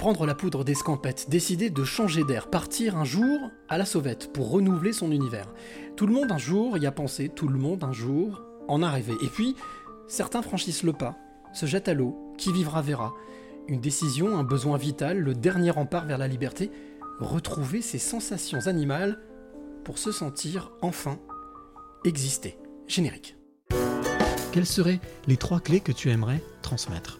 Prendre la poudre d'escampette, décider de changer d'air, partir un jour à la sauvette pour renouveler son univers. Tout le monde un jour y a pensé, tout le monde un jour en a rêvé. Et puis, certains franchissent le pas, se jettent à l'eau, qui vivra verra. Une décision, un besoin vital, le dernier rempart vers la liberté, retrouver ses sensations animales pour se sentir enfin exister. Générique. Quelles seraient les trois clés que tu aimerais transmettre?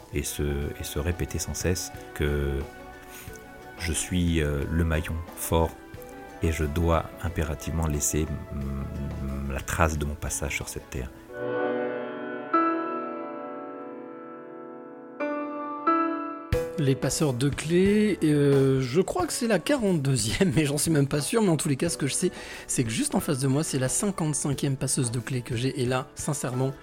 et se, répéter sans cesse que je suis euh, le maillon fort et je dois impérativement laisser la trace de mon passage sur cette terre. Les passeurs de clés, euh, je crois que c'est la 42e, mais j'en suis même pas sûr. Mais en tous les cas, ce que je sais, c'est que juste en face de moi, c'est la 55e passeuse de clés que j'ai. Et là, sincèrement,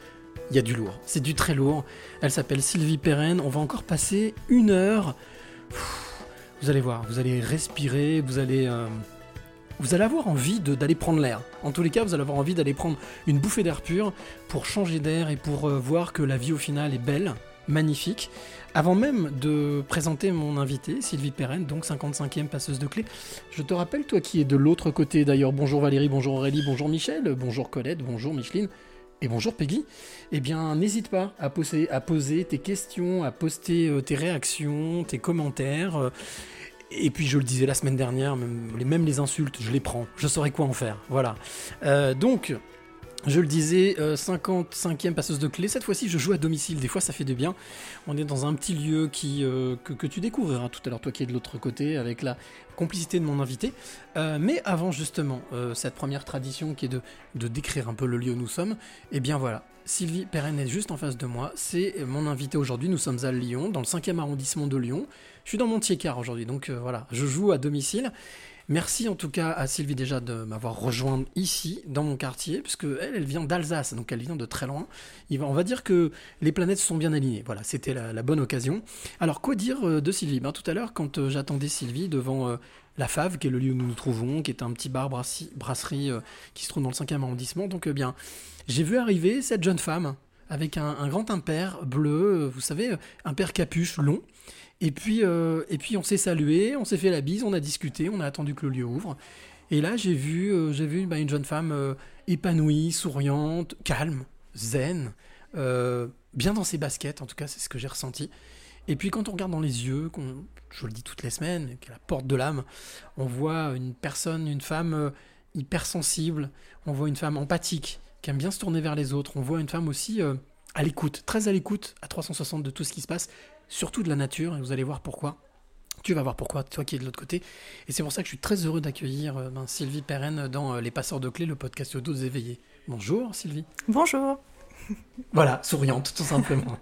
il y a du lourd. C'est du très lourd. Elle s'appelle Sylvie Perren. On va encore passer une heure. Vous allez voir, vous allez respirer, vous allez. euh, vous allez avoir envie d'aller prendre l'air. En tous les cas, vous allez avoir envie d'aller prendre une bouffée d'air pur pour changer d'air et pour euh, voir que la vie au final est belle, magnifique. Avant même de présenter mon invité, Sylvie Perren, donc 55e passeuse de clés, je te rappelle, toi qui es de l'autre côté d'ailleurs, bonjour Valérie, bonjour Aurélie, bonjour Michel, bonjour Colette, bonjour Micheline et bonjour Peggy, eh bien n'hésite pas à poser, tes questions, à poster euh, tes réactions, tes commentaires. euh, et puis je le disais la semaine dernière, même les, même les insultes, je les prends, je saurais quoi en faire. Voilà. Euh, donc, je le disais, euh, 55e passeuse de clés. Cette fois-ci, je joue à domicile. Des fois, ça fait du bien. On est dans un petit lieu euh, que, tu découvriras tout à l'heure, toi qui es de l'autre côté, avec la complicité de mon invité. Euh, mais avant, justement, euh, cette première tradition qui est de, décrire un peu le lieu où nous sommes, eh bien voilà. Sylvie Perren est juste en face de moi. C'est mon invité aujourd'hui. Nous sommes à Lyon, dans le 5e arrondissement de Lyon. Je suis dans mon car aujourd'hui, donc euh, voilà, je joue à domicile. Merci en tout cas à Sylvie déjà de m'avoir rejoint ici, dans mon quartier, puisque elle, elle vient d'Alsace, donc elle vient de très loin. On va dire que les planètes sont bien alignées. Voilà, c'était la, la bonne occasion. Alors, quoi dire euh, de Sylvie? Ben, Tout à l'heure, quand euh, j'attendais Sylvie devant euh, la Fave, qui est le lieu où nous nous trouvons, qui est un petit bar brasserie qui se trouve dans le 5e arrondissement, donc bien, j'ai vu arriver cette jeune femme avec un, grand impair bleu, vous savez, un père capuche long. Et puis, euh, et puis on s'est salué, on s'est fait la bise, on a discuté, on a attendu que le lieu ouvre. Et là, j'ai vu, euh, j'ai vu bah, une jeune femme euh, épanouie, souriante, calme, zen, bien dans ses baskets, en tout cas, c'est ce que j'ai ressenti. Et puis quand on regarde dans les yeux, qu'on, je le dis toutes les semaines, qui est la porte de l'âme, on voit une personne, une femme hypersensible, on voit une femme empathique, qui aime bien se tourner vers les autres, on voit une femme aussi à l'écoute, très à l'écoute, à 360 de tout ce qui se passe, surtout de la nature, et vous allez voir pourquoi. Tu vas voir pourquoi, toi qui es de l'autre côté. Et c'est pour ça que je suis très heureux d'accueillir euh, ben, Sylvie Perren dans euh, Les Passeurs de Clés, le podcast des éveillés. Bonjour Sylvie. Bonjour. Voilà, souriante, tout simplement.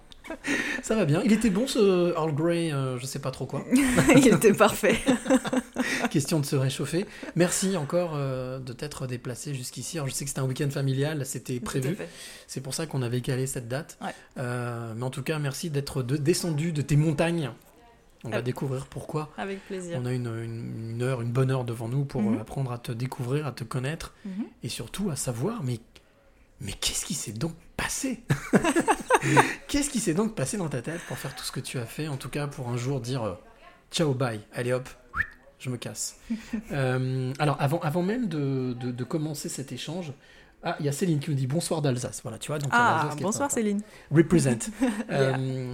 Ça va bien. Il était bon ce Earl Grey, euh, je sais pas trop quoi. Il était parfait. Question de se réchauffer. Merci encore euh, de t'être déplacé jusqu'ici. Alors, je sais que c'était un week-end familial, c'était prévu. C'est pour ça qu'on avait calé cette date. Ouais. Euh, mais en tout cas, merci d'être de- descendu de tes montagnes. On va Ah. découvrir pourquoi. Avec plaisir. On a une, une- une heure, une bonne heure devant nous pour Mhm. apprendre à te découvrir, à te connaître Mhm. et surtout à savoir, mais, mais qu'est-ce qui s'est donc passé? Qu'est-ce qui s'est donc passé dans ta tête pour faire tout ce que tu as fait? En tout cas, pour un jour dire euh, ciao, bye, allez hop, je me casse. Euh, alors, avant, avant même de, de- de commencer cet échange, ah, il y a Céline qui nous dit bonsoir d'Alsace. Voilà, tu vois. Donc Ah, bonsoir Céline. Represent. Euh,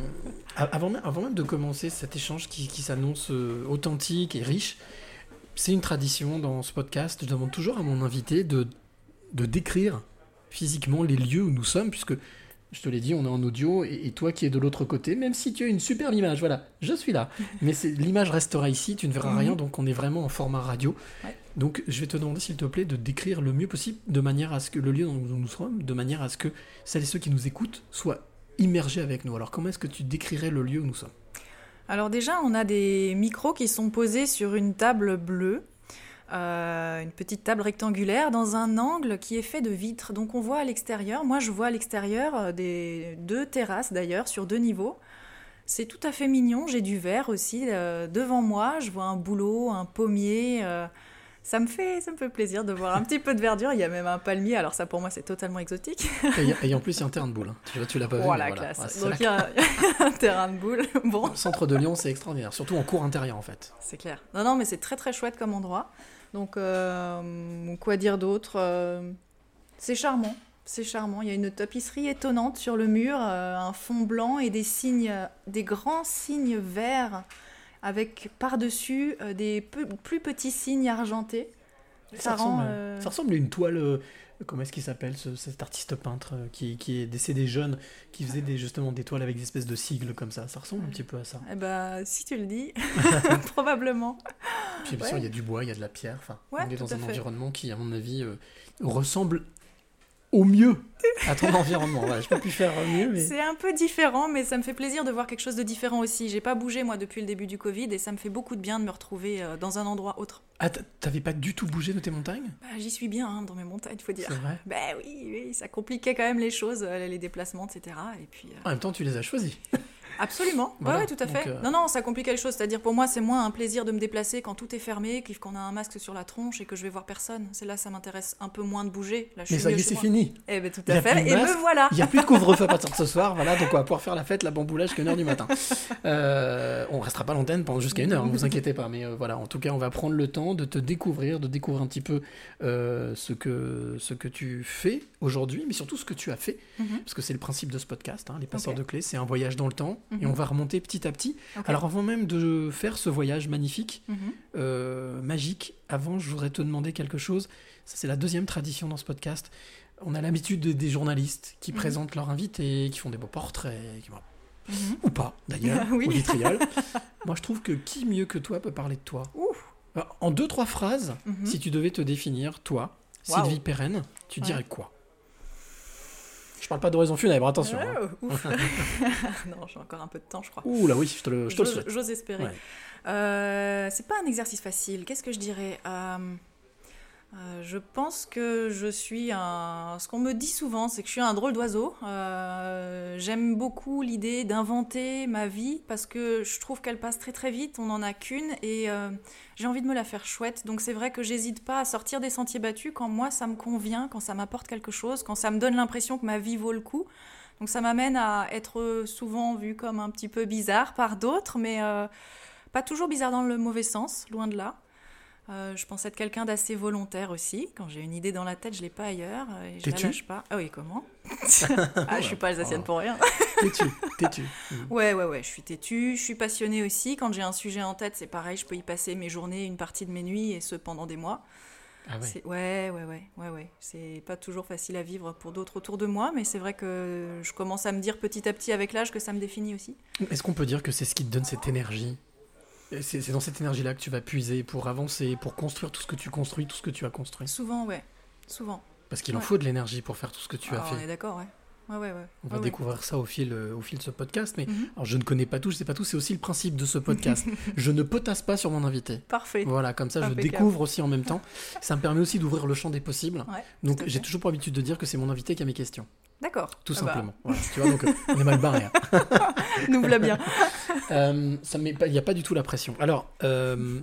avant, même, avant même de commencer cet échange qui, qui s'annonce euh, authentique et riche, c'est une tradition dans ce podcast. Je demande toujours à mon invité de, de décrire physiquement les lieux où nous sommes, puisque je te l'ai dit, on est en audio, et, et toi qui es de l'autre côté, même si tu as une superbe image, voilà, je suis là. Mais l'image restera ici, tu ne verras Mhm. rien, donc on est vraiment en format radio. Ouais. Donc je vais te demander, s'il te plaît, de décrire le mieux possible, de manière à ce que le lieu où nous sommes, de manière à ce que celles et ceux qui nous écoutent soient immergés avec nous. Alors comment est-ce que tu décrirais le lieu où nous sommes? Alors déjà, on a des micros qui sont posés sur une table bleue, euh, une petite table rectangulaire dans un angle qui est fait de vitres. Donc on voit à l'extérieur, moi je vois à l'extérieur euh, des deux terrasses d'ailleurs sur deux niveaux. C'est tout à fait mignon, j'ai du verre aussi euh, devant moi, je vois un bouleau, un pommier. Ça me, fait, ça me fait plaisir de voir un petit peu de verdure. Il y a même un palmier, alors ça pour moi c'est totalement exotique. Et, et en plus, il y a un terrain de boule. hein. Tu, vois, tu l'as pas vu. Oh mais la voilà. classe. Ouais, Donc il y, a un terrain de boule. Bon, Le centre de Lyon, c'est extraordinaire, surtout en cours intérieur en fait. c'est clair. Non, non, mais c'est très très chouette comme endroit. Donc, euh, quoi dire d'autre Euh, C'est charmant. C'est charmant. Il y a une tapisserie étonnante sur le mur, euh, un fond blanc et des signes, des grands signes verts avec par-dessus euh, des peu- plus petits signes argentés. Ça, rend. ressemble, euh, ça ressemble à une toile. euh, comment est-ce qu'il s'appelle ce- cet artiste peintre qui, qui est décédé jeune, qui faisait des, justement des toiles avec des espèces de sigles comme ça. Ça ressemble un petit peu à ça. Eh ben, si tu le dis, probablement. Puis bien Ouais. sûr, il y a du bois, il y a de la pierre. Enfin, Ouais, on est dans un fait. environnement qui, à mon avis, ressemble au mieux à ton environnement. Voilà, je peux plus faire mieux, mais C'est un peu différent, mais ça me fait plaisir de voir quelque chose de différent aussi. J'ai pas bougé moi depuis le début du Covid et ça me fait beaucoup de bien de me retrouver euh, dans un endroit autre. ah, t'avais pas du tout bougé de tes montagnes? Bah, J'y suis bien hein, dans mes montagnes, faut dire. C'est vrai? Ben oui, oui, ça compliquait quand même les choses, euh, les déplacements, etc. Et puis, euh, En même temps, tu les as choisis. absolument, Voilà, ouais, ouais, tout à donc, fait. euh, Non, non, ça compliquait les choses. C'est-à-dire pour moi, c'est moins un plaisir de me déplacer quand tout est fermé, qu'on a un masque sur la tronche et que je vais voir personne. C'est là, ça m'intéresse un peu moins de bouger. Là, je Mais ça y est, c'est fini. Eh ben tout à fait. Et masque. me voilà. Il n'y a plus de couvre-feu à partir de ce soir, voilà, donc on va pouvoir faire la fête, la bamboulage jusqu'à 1h du matin. Euh, on restera pas l'antenne pendant jusqu'à 1h, ne vous inquiétez pas, mais euh, voilà, en tout cas, on va prendre le temps de te découvrir, de découvrir un petit peu euh, ce, que, ce que tu fais aujourd'hui, mais surtout ce que tu as fait, Mhm. parce que c'est le principe de ce podcast, hein, les passeurs de clés, c'est un voyage dans le temps, et Mhm. on va remonter petit à petit. Alors avant même de faire ce voyage magnifique, Mhm. euh, magique. Avant, je voudrais te demander quelque chose. Ça, c'est la deuxième tradition dans ce podcast. On a l'habitude de- des journalistes qui Mhm. présentent leur invité, qui font des beaux portraits, qui- Mhm. ou pas d'ailleurs, Oui. vitriol. Moi, je trouve que qui mieux que toi peut parler de toi. Alors, En deux, trois phrases, Mhm. si tu devais te définir, toi, Waouh. Sylvie Perrenne, tu Ouais. dirais quoi? Parle pas d'horaison funèbre, attention. hein. Oh, ouf. non, j'ai encore un peu de temps, je crois. Ouh là oui, je te le, je te le J'ose souhaite. j'ose espérer. Ouais. Euh, c'est pas un exercice facile. Qu'est-ce que je dirais Euh, euh, Je pense que je suis un. Ce qu'on me dit souvent, c'est que je suis un drôle d'oiseau. Euh, J'aime beaucoup l'idée d'inventer ma vie parce que je trouve qu'elle passe très très vite. On n'en a qu'une et euh, j'ai envie de me la faire chouette. Donc c'est vrai que j'hésite pas à sortir des sentiers battus quand moi ça me convient, quand ça m'apporte quelque chose, quand ça me donne l'impression que ma vie vaut le coup. Donc ça m'amène à être souvent vue comme un petit peu bizarre par d'autres, mais pas toujours bizarre dans le mauvais sens, loin de là. Euh, je pense être quelqu'un d'assez volontaire aussi. Quand j'ai une idée dans la tête, je l'ai pas ailleurs euh, et je la Têtu lâche pas. Ah oui, comment Ah, je suis pas alsacienne Oh. pour rien. Têtu, têtu. Ouais, ouais, ouais, je suis têtue, je suis passionnée aussi. Quand j'ai un sujet en tête, c'est pareil, je peux y passer mes journées, une partie de mes nuits, et ce pendant des mois. Ah ouais. C'est- Ouais, ouais, ouais, ouais, ouais. C'est pas toujours facile à vivre pour d'autres autour de moi, mais c'est vrai que je commence à me dire petit à petit avec l'âge que ça me définit aussi. Est-ce qu'on peut dire que c'est ce qui te donne cette énergie? C'est c'est dans cette énergie-là que tu vas puiser pour avancer, pour construire tout ce que tu construis, tout ce que tu as construit. Souvent, ouais, souvent. Parce qu'il en faut de l'énergie pour faire tout ce que tu as Ah, On est fait. d'accord, ouais. Ouais, ouais, ouais. On va découvrir ça au fil, euh, au fil de ce podcast. Mais Mhm. alors, je ne connais pas tout, je sais pas tout. C'est aussi le principe de ce podcast. je ne potasse pas sur mon invité. Parfait. Voilà, comme ça, je découvre aussi en même temps. Ça me permet aussi d'ouvrir le champ des possibles. Donc, j'ai fait. toujours pour habitude de dire que c'est mon invité qui a mes questions. D'accord. Tout Ah bah, simplement. Voilà, tu vois, donc euh, on est mal barré. hein. nous voilà bien. Euh, ça met pas- il n'y a pas du tout la pression. Alors, euh,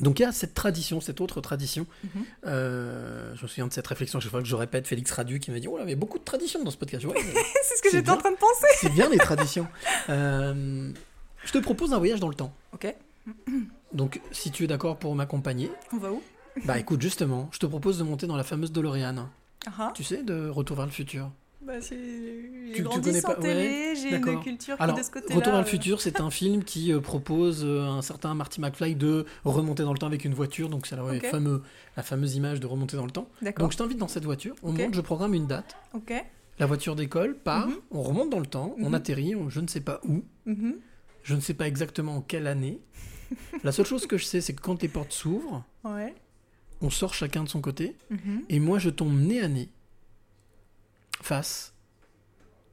donc il y a cette tradition, cette autre tradition. Mhm. Euh, je me souviens de cette réflexion chaque fois que je répète, Félix Radu qui m'a dit Oh là, mais beaucoup de traditions dans ce podcast. Ouais, c'est ce que j'étais en train de penser. c'est bien les traditions. Je te propose un voyage dans le temps. Ok. Donc, si tu es d'accord pour m'accompagner, On va où? Bah écoute, justement, je te propose de monter dans la fameuse DeLorean. Ah ah. Tu sais, de Retour vers le futur. Bah, J'ai grandi sans j'ai une culture qui Alors, de ce côté-là. Retour vers le futur, c'est un film qui euh, propose euh, un certain Marty McFly de remonter dans le temps avec une voiture. Donc, c'est la, fameux, fameuse image de remonter dans le temps. Donc, je t'invite dans cette voiture. On monte, je programme une date. Ok. La voiture décolle, part, Mhm. on remonte dans le temps, on Mhm. atterrit, on- je ne sais pas où. Mhm. Je ne sais pas exactement en quelle année. La seule chose que je sais, c'est que quand les portes s'ouvrent, Ouais. on sort chacun de son côté. Et moi, je tombe nez à nez face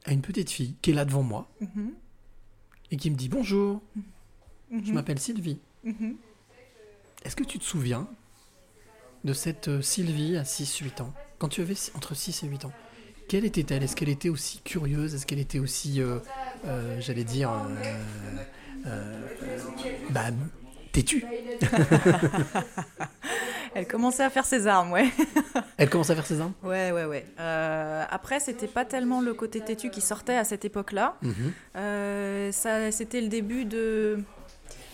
à une petite fille qui est là devant moi Mhm. et qui me dit bonjour. Je Mhm. m'appelle Sylvie. Mhm. Est-ce que tu te souviens de cette euh, Sylvie à 6-8 ans? Quand tu avais entre 6 et 8 ans, quelle était-elle? Est-ce qu'elle était aussi curieuse? Est-ce qu'elle était aussi, euh, euh, j'allais dire, euh, bah, têtue? Elle commençait à faire ses armes, ouais. Elle commence à faire ses armes? Ouais, ouais, ouais. Euh, après, c'était pas tellement le côté têtu qui sortait à cette époque-là. Mhm. Euh, ça, c'était le début de.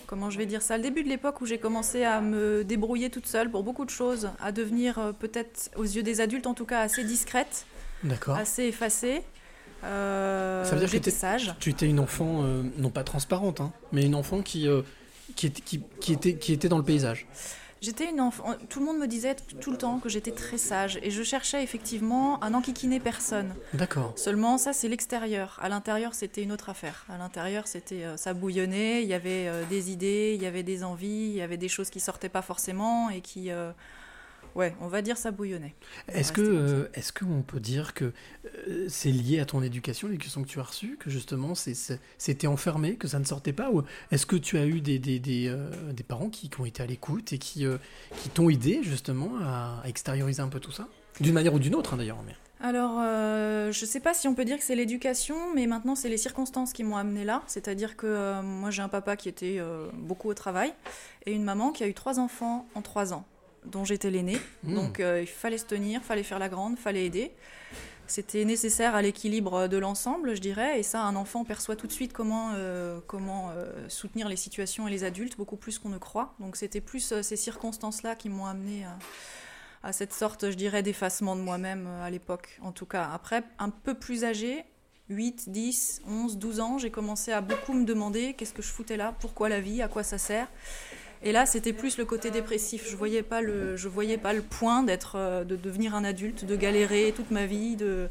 Comment je vais dire ça Le début de l'époque où j'ai commencé à me débrouiller toute seule pour beaucoup de choses, à devenir euh, peut-être, aux yeux des adultes en tout cas, assez discrète, D'accord. assez effacée. Euh, Ça veut dire que sage. Tu étais une enfant, euh, non pas transparente, hein, mais une enfant qui, euh, qui, était, qui, qui était, qui était dans le paysage. J'étais une enfant. Tout le monde me disait tout le temps que j'étais très sage et je cherchais effectivement à n'enquiquiner personne. D'accord. Seulement, ça, c'est l'extérieur. À l'intérieur, c'était une autre affaire. À l'intérieur, c'était euh, ça bouillonnait. Il y avait euh, des idées, il y avait des envies, il y avait des choses qui sortaient pas forcément et qui, euh, ouais, on va dire ça bouillonnait. Est-ce que, euh, est-ce qu'on peut dire que euh, c'est lié à ton éducation, l'éducation que tu as reçue, que justement c'était enfermé, que ça ne sortait pas Ou est-ce que tu as eu des, des, des, euh, des parents qui, qui ont été à l'écoute et qui, euh, qui t'ont aidé justement à, à extérioriser un peu tout ça? D'une manière ou d'une autre hein, d'ailleurs. Mais... Alors, euh, je sais pas si on peut dire que c'est l'éducation, mais maintenant, c'est les circonstances qui m'ont amené là. C'est-à-dire que euh, moi, j'ai un papa qui était euh, beaucoup au travail et une maman qui a eu trois enfants en trois ans, dont j'étais l'aînée. Hmm. Donc euh, il fallait se tenir, fallait faire la grande, fallait aider. C'était nécessaire à l'équilibre de l'ensemble, je dirais, et ça, un enfant perçoit tout de suite comment, euh, comment euh, soutenir les situations et les adultes, beaucoup plus qu'on ne croit. Donc c'était plus ces circonstances-là qui m'ont amené à, cette sorte, je dirais, d'effacement de moi-même à l'époque, en tout cas. Après, un peu plus âgé, 8, 10, 11, 12 ans, j'ai commencé à beaucoup me demander qu'est-ce que je foutais là, pourquoi la vie, à quoi ça sert? Et là, c'était plus le côté dépressif. Je voyais pas le, je voyais pas le point d'être, euh, de devenir un adulte, de galérer toute ma vie, de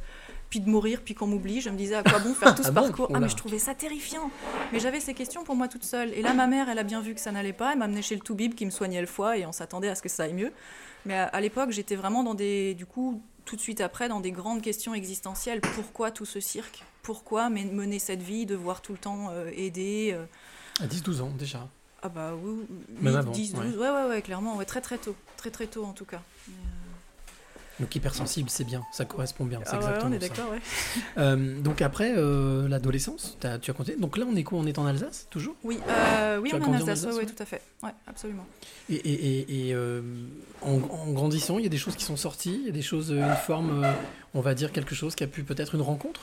puis de mourir, puis qu'on m'oublie. Je me disais à quoi bon faire tout ce Ah bon parcours? Ah Oula. mais je trouvais ça terrifiant. Mais j'avais ces questions pour moi toute seule. Et là, ma mère, elle a bien vu que ça n'allait pas. Elle m'a amené chez le Toubib qui me soignait le foie et on s'attendait à ce que ça aille mieux. Mais à, à l'époque, j'étais vraiment dans des, du coup, tout de suite après, dans des grandes questions existentielles. Pourquoi tout ce cirque? Pourquoi men- mener cette vie, devoir tout le temps euh, aider euh, À 10-12 ans déjà. Ah bah oui, oui, Même 8, avant, 10, 12, ouais. ouais, ouais, clairement, ouais, très très tôt, très très tôt en tout cas. Mais, euh, Donc hypersensible, c'est bien, ça correspond bien. C'est ah ouais, exactement on est d'accord, ouais. Euh, donc après euh, l'adolescence, tu as compté. Donc là on est quoi On est en Alsace toujours? Oui, euh, oui on est en grandi en Alsace, Alsace, ouais, ouais, ouais tout à fait, ouais, absolument. Et, et- et- et, euh, en, en grandissant, il y a des choses qui sont sorties, il y a des choses, une forme, on va dire quelque chose qui a pu peut-être une rencontre?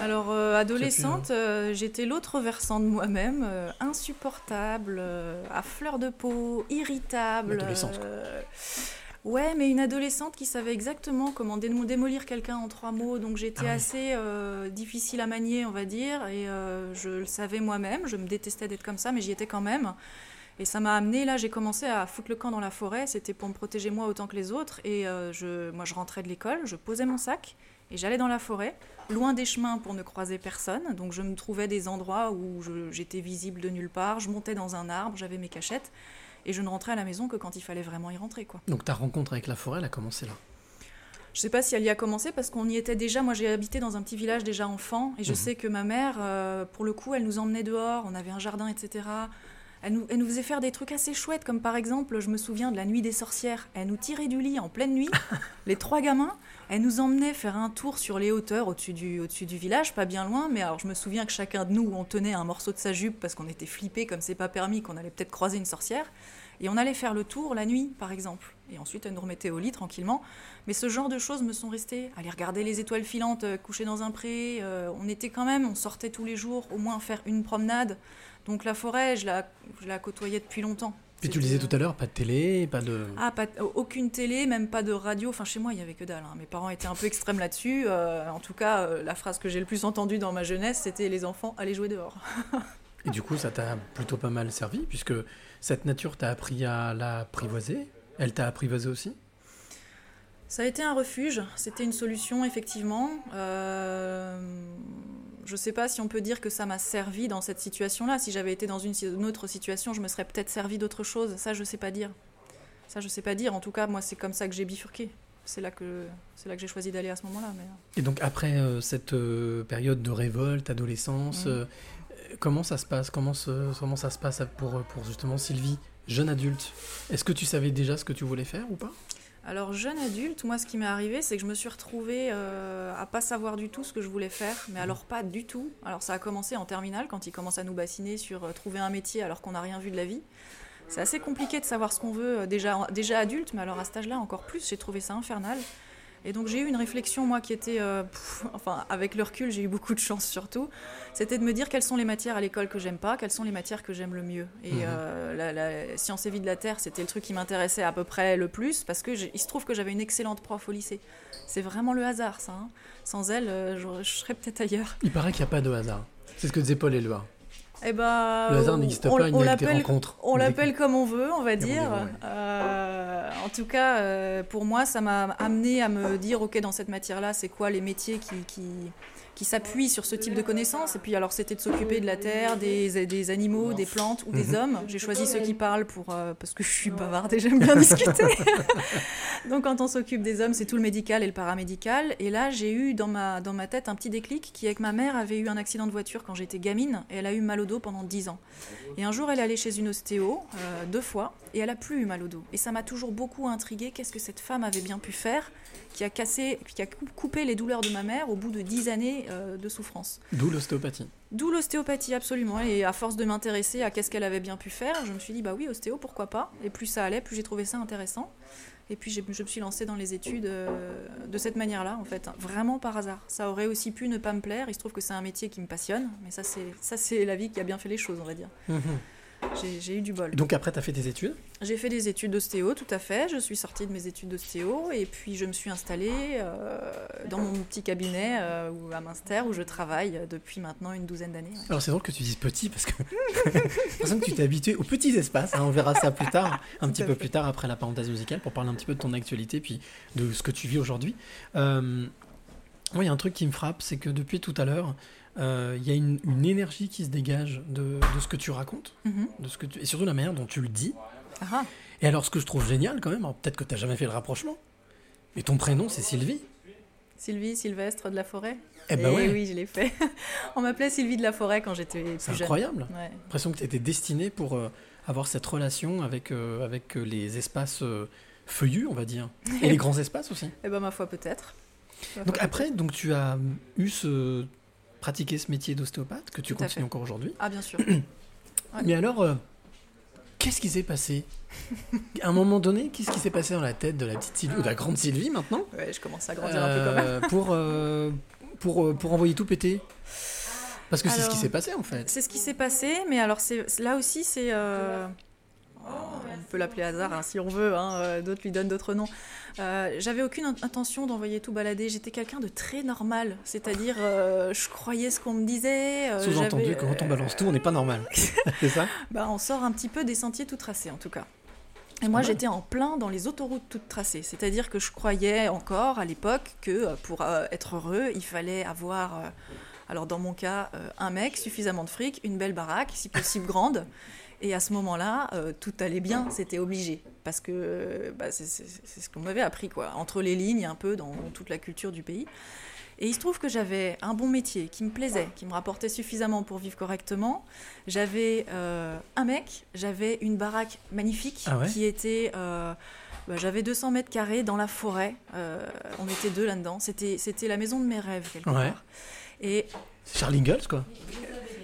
Alors, euh, adolescente, euh, j'étais l'autre versant de moi-même, euh, insupportable, euh, à fleur de peau, irritable. Euh, Ouais, mais une adolescente qui savait exactement comment démo- démolir quelqu'un en trois mots, donc j'étais Ah assez euh, difficile à manier, on va dire, et euh, je le savais moi-même, je me détestais d'être comme ça, mais j'y étais quand même. Et ça m'a amené, là, j'ai commencé à foutre le camp dans la forêt, c'était pour me protéger moi autant que les autres, et euh, je, moi je rentrais de l'école, je posais mon sac, et j'allais dans la forêt, loin des chemins pour ne croiser personne, donc je me trouvais des endroits où j'étais visible de nulle part, je montais dans un arbre, j'avais mes cachettes, et je ne rentrais à la maison que quand il fallait vraiment y rentrer, quoi. Donc ta rencontre avec la forêt, elle a commencé là? Je sais pas si elle y a commencé parce qu'on y était déjà. Moi, j'ai habité dans un petit village déjà enfant et je Mhm. sais que ma mère, euh, pour le coup, elle nous emmenait dehors. On avait un jardin, etc. Elle nous, elle nous faisait faire des trucs assez chouettes, comme par exemple, je me souviens de la nuit des sorcières. Elle nous tirait du lit en pleine nuit, les trois gamins. Elle nous emmenait faire un tour sur les hauteurs au-dessus du, au-dessus du village, pas bien loin. Mais alors, je me souviens que chacun de nous, on tenait un morceau de sa jupe parce qu'on était flippés, comme c'est pas permis, qu'on allait peut-être croiser une sorcière. Et on allait faire le tour la nuit, par exemple. Et ensuite, elle nous remettait au lit tranquillement. Mais ce genre de choses me sont restées. Aller regarder les étoiles filantes euh, couchées dans un pré. euh, on était quand même, on sortait tous les jours, au moins faire une promenade. Donc la forêt, je la, je la côtoyais depuis longtemps. Puis tu le disais tout à l'heure, pas de télé, pas de. ah, pas, aucune télé, même pas de radio. Enfin, chez moi, il y avait que dalle. hein. Mes parents étaient un peu extrêmes là-dessus. Euh, en tout cas, euh, la phrase que j'ai le plus entendue dans ma jeunesse, c'était les enfants, allez jouer dehors. Et du coup, ça t'a plutôt pas mal servi, puisque cette nature t'a appris à l'apprivoiser. Elle t'a apprivoisé aussi? Ça a été un refuge, c'était une solution effectivement. Euh, je ne sais pas si on peut dire que ça m'a servi dans cette situation-là. Si j'avais été dans une, autre situation, je me serais peut-être servi d'autre chose. Ça, je ne sais pas dire. Ça, je sais pas dire. En tout cas, moi, c'est comme ça que j'ai bifurqué. c'est là que c'est là que j'ai choisi d'aller à ce moment-là. Mais... Et donc après euh, cette euh, période de révolte, adolescence, euh, comment ça se passe? Comment, se- comment ça se passe pour, pour justement Sylvie, jeune adulte? Est-ce que tu savais déjà ce que tu voulais faire ou pas? Alors jeune adulte, moi ce qui m'est arrivé, c'est que je me suis retrouvée euh, à pas savoir du tout ce que je voulais faire, mais alors pas du tout. Alors ça a commencé en terminale quand ils commencent à nous bassiner sur euh, trouver un métier alors qu'on n'a rien vu de la vie. C'est assez compliqué de savoir ce qu'on veut euh, déjà déjà adulte, mais alors à cet âge-là encore plus, j'ai trouvé ça infernal. Et donc j'ai eu une réflexion moi qui était, euh, pff, enfin avec le recul, j'ai eu beaucoup de chance surtout. C'était de me dire quelles sont les matières à l'école que j'aime pas, quelles sont les matières que j'aime le mieux. Et Mhm. euh, la, la science et vie de la terre, c'était le truc qui m'intéressait à peu près le plus parce que j'ai- il se trouve que j'avais une excellente prof au lycée. C'est vraiment le hasard ça. hein. Sans elle, euh, je, je serais peut-être ailleurs. Il paraît qu'il n'y a pas de hasard. C'est ce que disait Paul Éluard. Eh ben, Le hasard n'existe on- pas, il on n'y a que des l'appelle- rencontres. On Des- l'appelle comme on veut, on va dire. ouais. Euh, en tout cas, euh, pour moi, ça m'a amené à me dire, ok, dans cette matière-là, c'est quoi les métiers qui, qui, qui s'appuient sur ce type de connaissances Et puis, alors, c'était de s'occuper de la terre, des, des animaux, des plantes ou des Mhm. hommes. J'ai choisi ceux qui parlent pour, euh, parce que je suis bavarde et j'aime bien discuter. Donc, quand on s'occupe des hommes, c'est tout le médical et le paramédical. Et là, j'ai eu dans ma, dans ma tête un petit déclic qui est que ma mère avait eu un accident de voiture quand j'étais gamine et elle a eu mal au dos pendant 10 ans. Et un jour, elle est allée chez une ostéo, euh, deux fois, et elle a plus eu mal au dos. Et ça m'a toujours beaucoup intrigué. Qu'est-ce que cette femme avait bien pu faire qui a cassé, qui a cou- coupé les douleurs de ma mère au bout de 10 années euh, de souffrance D'où l'ostéopathie. D'où l'ostéopathie, absolument. Et à force de m'intéresser à qu'est-ce qu'elle avait bien pu faire, je me suis dit, bah oui, ostéo, pourquoi pas Et plus ça allait, plus j'ai trouvé ça intéressant. Et puis je me suis lancée dans les études euh, de cette manière-là, en fait, vraiment par hasard. Ça aurait aussi pu ne pas me plaire. Il se trouve que c'est un métier qui me passionne, mais ça, c'est ça, c'est la vie qui a bien fait les choses, on va dire. J'ai j'ai eu du bol. Donc après, tu as fait tes études J'ai fait des études d'ostéo, tout à fait. Je suis sortie de mes études d'ostéo et puis je me suis installée euh, dans mon petit cabinet euh, à Münster où je travaille depuis maintenant une douzaine d'années. ouais. Alors c'est drôle que tu dises petit parce que l'impression que tu t'es habitué aux petits espaces. hein. on verra ça plus tard, un petit peu fait. plus tard après la parenthèse musicale pour parler un petit peu de ton actualité puis de ce que tu vis aujourd'hui. Euh, moi, il y a un truc qui me frappe, c'est que depuis tout à l'heure, euh, il y a une, une énergie qui se dégage de, de ce que tu racontes, Mhm. de ce que tu- et surtout la manière dont tu le dis. Ah, Et alors, ce que je trouve génial quand même, peut-être que tu n'as jamais fait le rapprochement, mais ton prénom c'est Sylvie. Sylvie Sylvestre de la Forêt Eh ben ouais, oui, je l'ai fait. On m'appelait Sylvie de la Forêt quand j'étais plus c'est incroyable. Ouais. J'ai l'impression que tu étais destinée pour euh, avoir cette relation avec, euh, avec les espaces feuillus, on va dire, et les grands espaces aussi. Eh ben ma foi peut-être. Donc après, donc tu as eu ce pratiqué ce métier d'ostéopathe que tu Tout continues encore aujourd'hui. Ah bien sûr. Ouais. Mais alors, euh, qu'est-ce qui s'est passé? À un moment donné, qu'est-ce qui s'est passé dans la tête de la petite Sylvie ou de la grande Sylvie maintenant? Ouais, je commence à grandir un peu quand même. euh, pour, euh, pour, euh, pour envoyer tout péter Parce que c'est ce qui s'est passé en fait. C'est ce qui s'est passé, mais alors c'est là aussi c'est euh, on peut l'appeler hasard hein, si on veut, hein, euh, d'autres lui donnent d'autres noms. Euh, J'avais aucune in- intention d'envoyer tout balader. J'étais quelqu'un de très normal, c'est-à-dire euh, je croyais ce qu'on me disait. euh, Sous-entendu, quand on euh, balance tout, on n'est pas normal. c'est ça? Bah, on sort un petit peu des sentiers tout tracés en tout cas. Et moi j'étais en plein dans les autoroutes toutes tracées, c'est-à-dire que je croyais encore à l'époque que euh, pour euh, être heureux il fallait avoir, euh, alors dans mon cas, euh, un mec, suffisamment de fric, une belle baraque, si possible grande. Et à ce moment-là, euh, tout allait bien, c'était obligé. Parce que euh, bah, c'est ce qu'on m'avait appris, quoi. Entre les lignes, un peu dans toute la culture du pays. Et il se trouve que j'avais un bon métier qui me plaisait, qui me rapportait suffisamment pour vivre correctement. J'avais euh, un mec, j'avais une baraque magnifique Ah ouais qui était. euh, bah, j'avais 200 mètres carrés dans la forêt. Euh, on était deux là-dedans. C'était, c'était la maison de mes rêves, quelque Ouais. part. Et C'est Charlie Ingalls, quoi.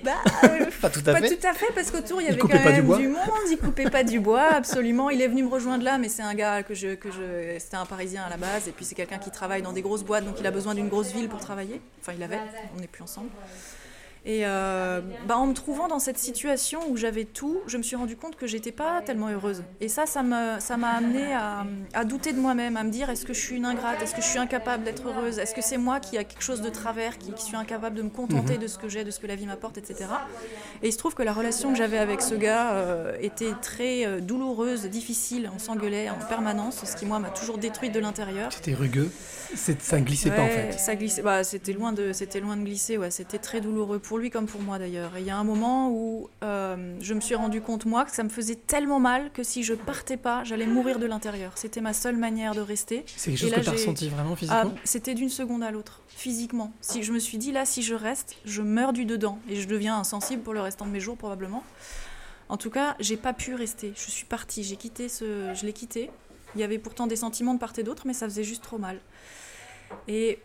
Bah, euh, Pas tout à pas fait. tout à fait, parce qu'autour, il y avait quand du même bois. du, monde, il coupait pas du bois, absolument. Il est venu me rejoindre là, mais c'est un gars que je. Que je c'était un Parisien à la base, et puis c'est quelqu'un qui travaille dans des grosses boîtes, donc il a besoin d'une grosse ville pour travailler. Enfin, il avait, on n'est plus ensemble. Et euh, bah, en me trouvant dans cette situation où j'avais tout, je me suis rendu compte que j'étais pas tellement heureuse. Et ça, ça m'a amené à, à douter de moi-même, à me dire est-ce que je suis une ingrate, est-ce que je suis incapable d'être heureuse, est-ce que c'est moi qui a quelque chose de travers, qui, qui suis incapable de me contenter de ce que j'ai, de ce que la vie m'apporte, etc. Et il se trouve que la relation que j'avais avec ce gars euh, était très euh, douloureuse, difficile, on s'engueulait en permanence, ce qui moi m'a toujours détruite de l'intérieur. C'était rugueux? Ça ne glissait pas en fait. Ça glissait. Bah, c'était loin de, c'était loin de glisser. Ouais, c'était très douloureux pour pour lui comme pour moi d'ailleurs. Et il y a un moment où euh, je me suis rendu compte, moi, que ça me faisait tellement mal que si je partais pas, j'allais mourir de l'intérieur. C'était ma seule manière de rester. C'est quelque chose là, que tu as ressenti vraiment Ah, physiquement C'était d'une seconde à l'autre, physiquement. Si je me suis dit, là, si je reste, je meurs du dedans. Et je deviens insensible pour le restant de mes jours, probablement. En tout cas, j'ai pas pu rester. Je suis partie. J'ai quitté ce. Je l'ai quitté. Il y avait pourtant des sentiments de part et d'autre, mais ça faisait juste trop mal. Et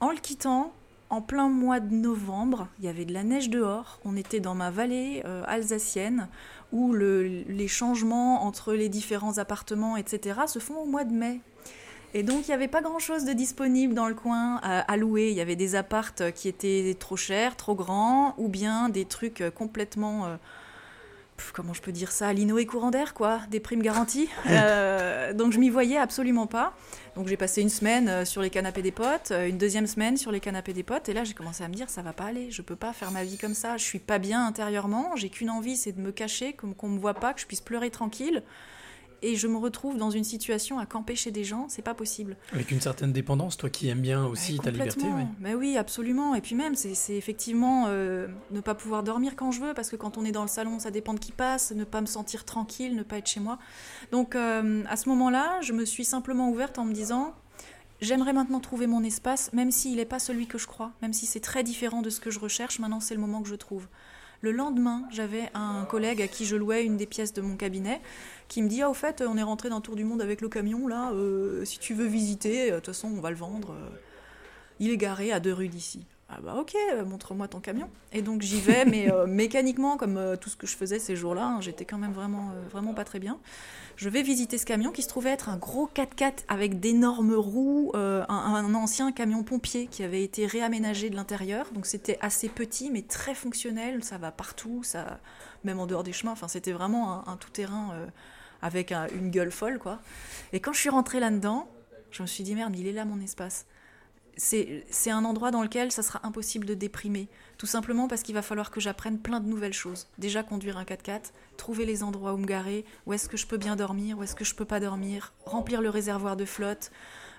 en le quittant, en plein mois de novembre, il y avait de la neige dehors. On était dans ma vallée euh, alsacienne où le- les changements entre les différents appartements, etc., se font au mois de mai. Et donc, il n'y avait pas grand-chose de disponible dans le coin à, louer. Il y avait des appartes qui étaient trop chers, trop grands, ou bien des trucs euh, complètement... euh, comment je peux dire ça Lino et courant d'air, quoi. Des primes garanties. Euh, donc, je m'y voyais absolument pas. Donc, j'ai passé une semaine euh, sur les canapés des potes, euh, une deuxième semaine sur les canapés des potes. Et là, j'ai commencé à me dire, ça va pas aller. Je peux pas faire ma vie comme ça. Je suis pas bien intérieurement. J'ai qu'une envie, c'est de me cacher, comme qu'on me voit pas, que je puisse pleurer tranquille. Et je me retrouve dans une situation à camper chez des gens, c'est pas possible. Avec une certaine dépendance, toi qui aimes bien aussi ta liberté. ouais. Mais oui, absolument. Et puis même, c'est c'est effectivement euh, ne pas pouvoir dormir quand je veux, parce que quand on est dans le salon, ça dépend de qui passe, ne pas me sentir tranquille, ne pas être chez moi. Donc euh, à ce moment-là, je me suis simplement ouverte en me disant, j'aimerais maintenant trouver mon espace, même s'il n'est pas celui que je crois, même si c'est très différent de ce que je recherche, maintenant c'est le moment que je trouve. Le lendemain, j'avais un collègue à qui je louais une des pièces de mon cabinet qui me dit Ah, au fait, on est rentré d'un tour du monde avec le camion, là, euh, si tu veux visiter, euh, de toute façon, on va le vendre. euh, il est garé à deux rues d'ici. Ah bah ok, euh, montre-moi ton camion. Et donc j'y vais, mais euh, mécaniquement, comme euh, tout ce que je faisais ces jours-là, hein, j'étais quand même vraiment, euh, vraiment pas très bien. Je vais visiter ce camion qui se trouvait être un gros 4x4 avec d'énormes roues, un, un ancien camion pompier qui avait été réaménagé de l'intérieur. Donc c'était assez petit mais très fonctionnel, ça va partout, ça, même en dehors des chemins. Enfin c'était vraiment un, un tout-terrain avec un- une gueule folle quoi. Et quand je suis rentrée là-dedans, je me suis dit merde, il est là mon espace c'est un endroit dans lequel ça sera impossible de déprimer. Tout simplement parce qu'il va falloir que j'apprenne plein de nouvelles choses. Déjà conduire un 4x4, trouver les endroits où me garer, où est-ce que je peux bien dormir, où est-ce que je peux pas dormir, remplir le réservoir de flotte,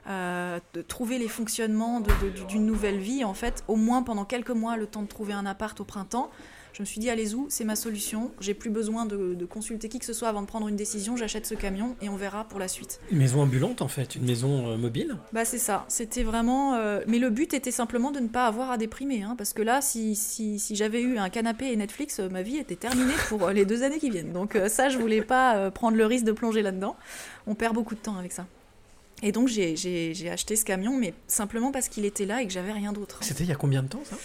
euh, trouver les fonctionnements d'une nouvelle vie. En fait, au moins pendant quelques mois, le temps de trouver un appart au printemps. Je me suis dit, allez-y, c'est ma solution. J'ai plus besoin de, de consulter qui que ce soit avant de prendre une décision. J'achète ce camion et on verra pour la suite. Une maison ambulante en fait, une maison euh, mobile. Bah c'est ça, c'était vraiment... euh, Mais le but était simplement de ne pas avoir à déprimer, hein, parce que là, si, si, si j'avais eu un canapé et Netflix, euh, ma vie était terminée pour les deux années qui viennent. Donc ça, je voulais pas prendre le risque de plonger là-dedans. On perd beaucoup de temps avec ça. Et donc j'ai acheté ce camion, mais simplement parce qu'il était là et que j'avais rien d'autre. C'était il y a combien de temps ça?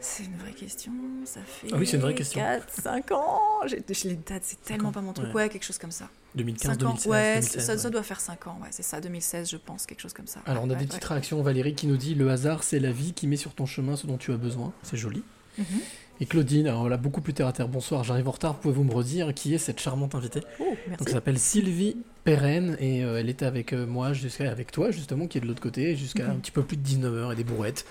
C'est une vraie question, ça fait... Ah oui, c'est une vraie question. 4, 5 ans J'ai- je Les dates, c'est tellement pas mon truc. ouais. Ouais, quelque chose comme ça. 2015, 5 ans, 2016, ouais, 2016, ça, ouais. ça doit faire 5 ans, ouais, c'est ça, 2016 je pense, quelque chose comme ça. Alors on a des petites réactions. Valérie qui nous dit le hasard c'est la vie qui met sur ton chemin ce dont tu as besoin. C'est joli. Mhm. Et Claudine, alors là beaucoup plus terre à terre. Bonsoir, j'arrive en retard. Pouvez-vous me redire qui est cette charmante invitée Oh, merci. Donc elle s'appelle Sylvie Perren et euh, elle était avec euh, moi jusqu'à avec toi justement qui est de l'autre côté jusqu'à Mhm. un petit peu plus de 19h et des bourrettes.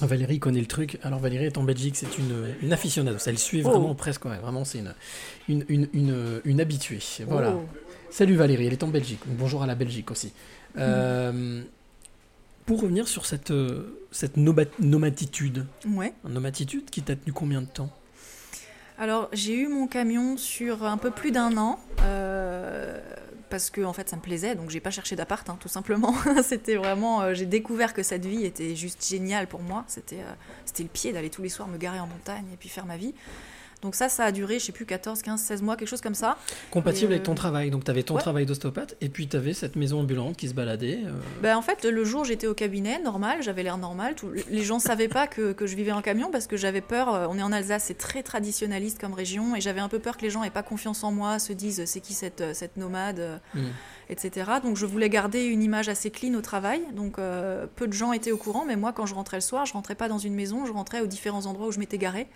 Valérie connaît le truc. Alors Valérie est en Belgique, c'est une, une aficionado. Elle suit Oh. vraiment presque, ouais, vraiment c'est une, une, une, une, une habituée. Voilà. Oh. Salut Valérie, elle est en Belgique. Bonjour à la Belgique aussi. Euh, pour revenir sur cette, euh, cette nomatitude, Ouais. nomatitude qui t'a tenu combien de temps? Alors, j'ai eu mon camion sur un peu plus d'un an. euh, parce que en fait ça me plaisait donc j'ai pas cherché d'appart hein, tout simplement. C'était vraiment euh, j'ai découvert que cette vie était juste géniale pour moi. C'était euh, c'était le pied d'aller tous les soirs me garer en montagne et puis faire ma vie donc ça ça a duré je sais plus 14 15 16 mois quelque chose comme ça Compatible Et, avec ton euh, travail. Donc tu avais ton ouais. travail d'ostéopathe et puis tu avais cette maison ambulante qui se baladait. euh, Ben, en fait, le jour, j'étais au cabinet, normal, j'avais l'air normal. Tout- les gens savaient pas que, que je vivais en camion parce que j'avais peur. euh, On est en Alsace, c'est très traditionnaliste comme région, et j'avais un peu peur que les gens aient pas confiance en moi, se disent c'est qui cette, cette nomade, hmm. etc. Donc je voulais garder une image assez clean au travail. Donc euh, peu de gens étaient au courant, mais moi, quand je rentrais le soir, je rentrais pas dans une maison, je rentrais aux différents endroits où je m'étais garée.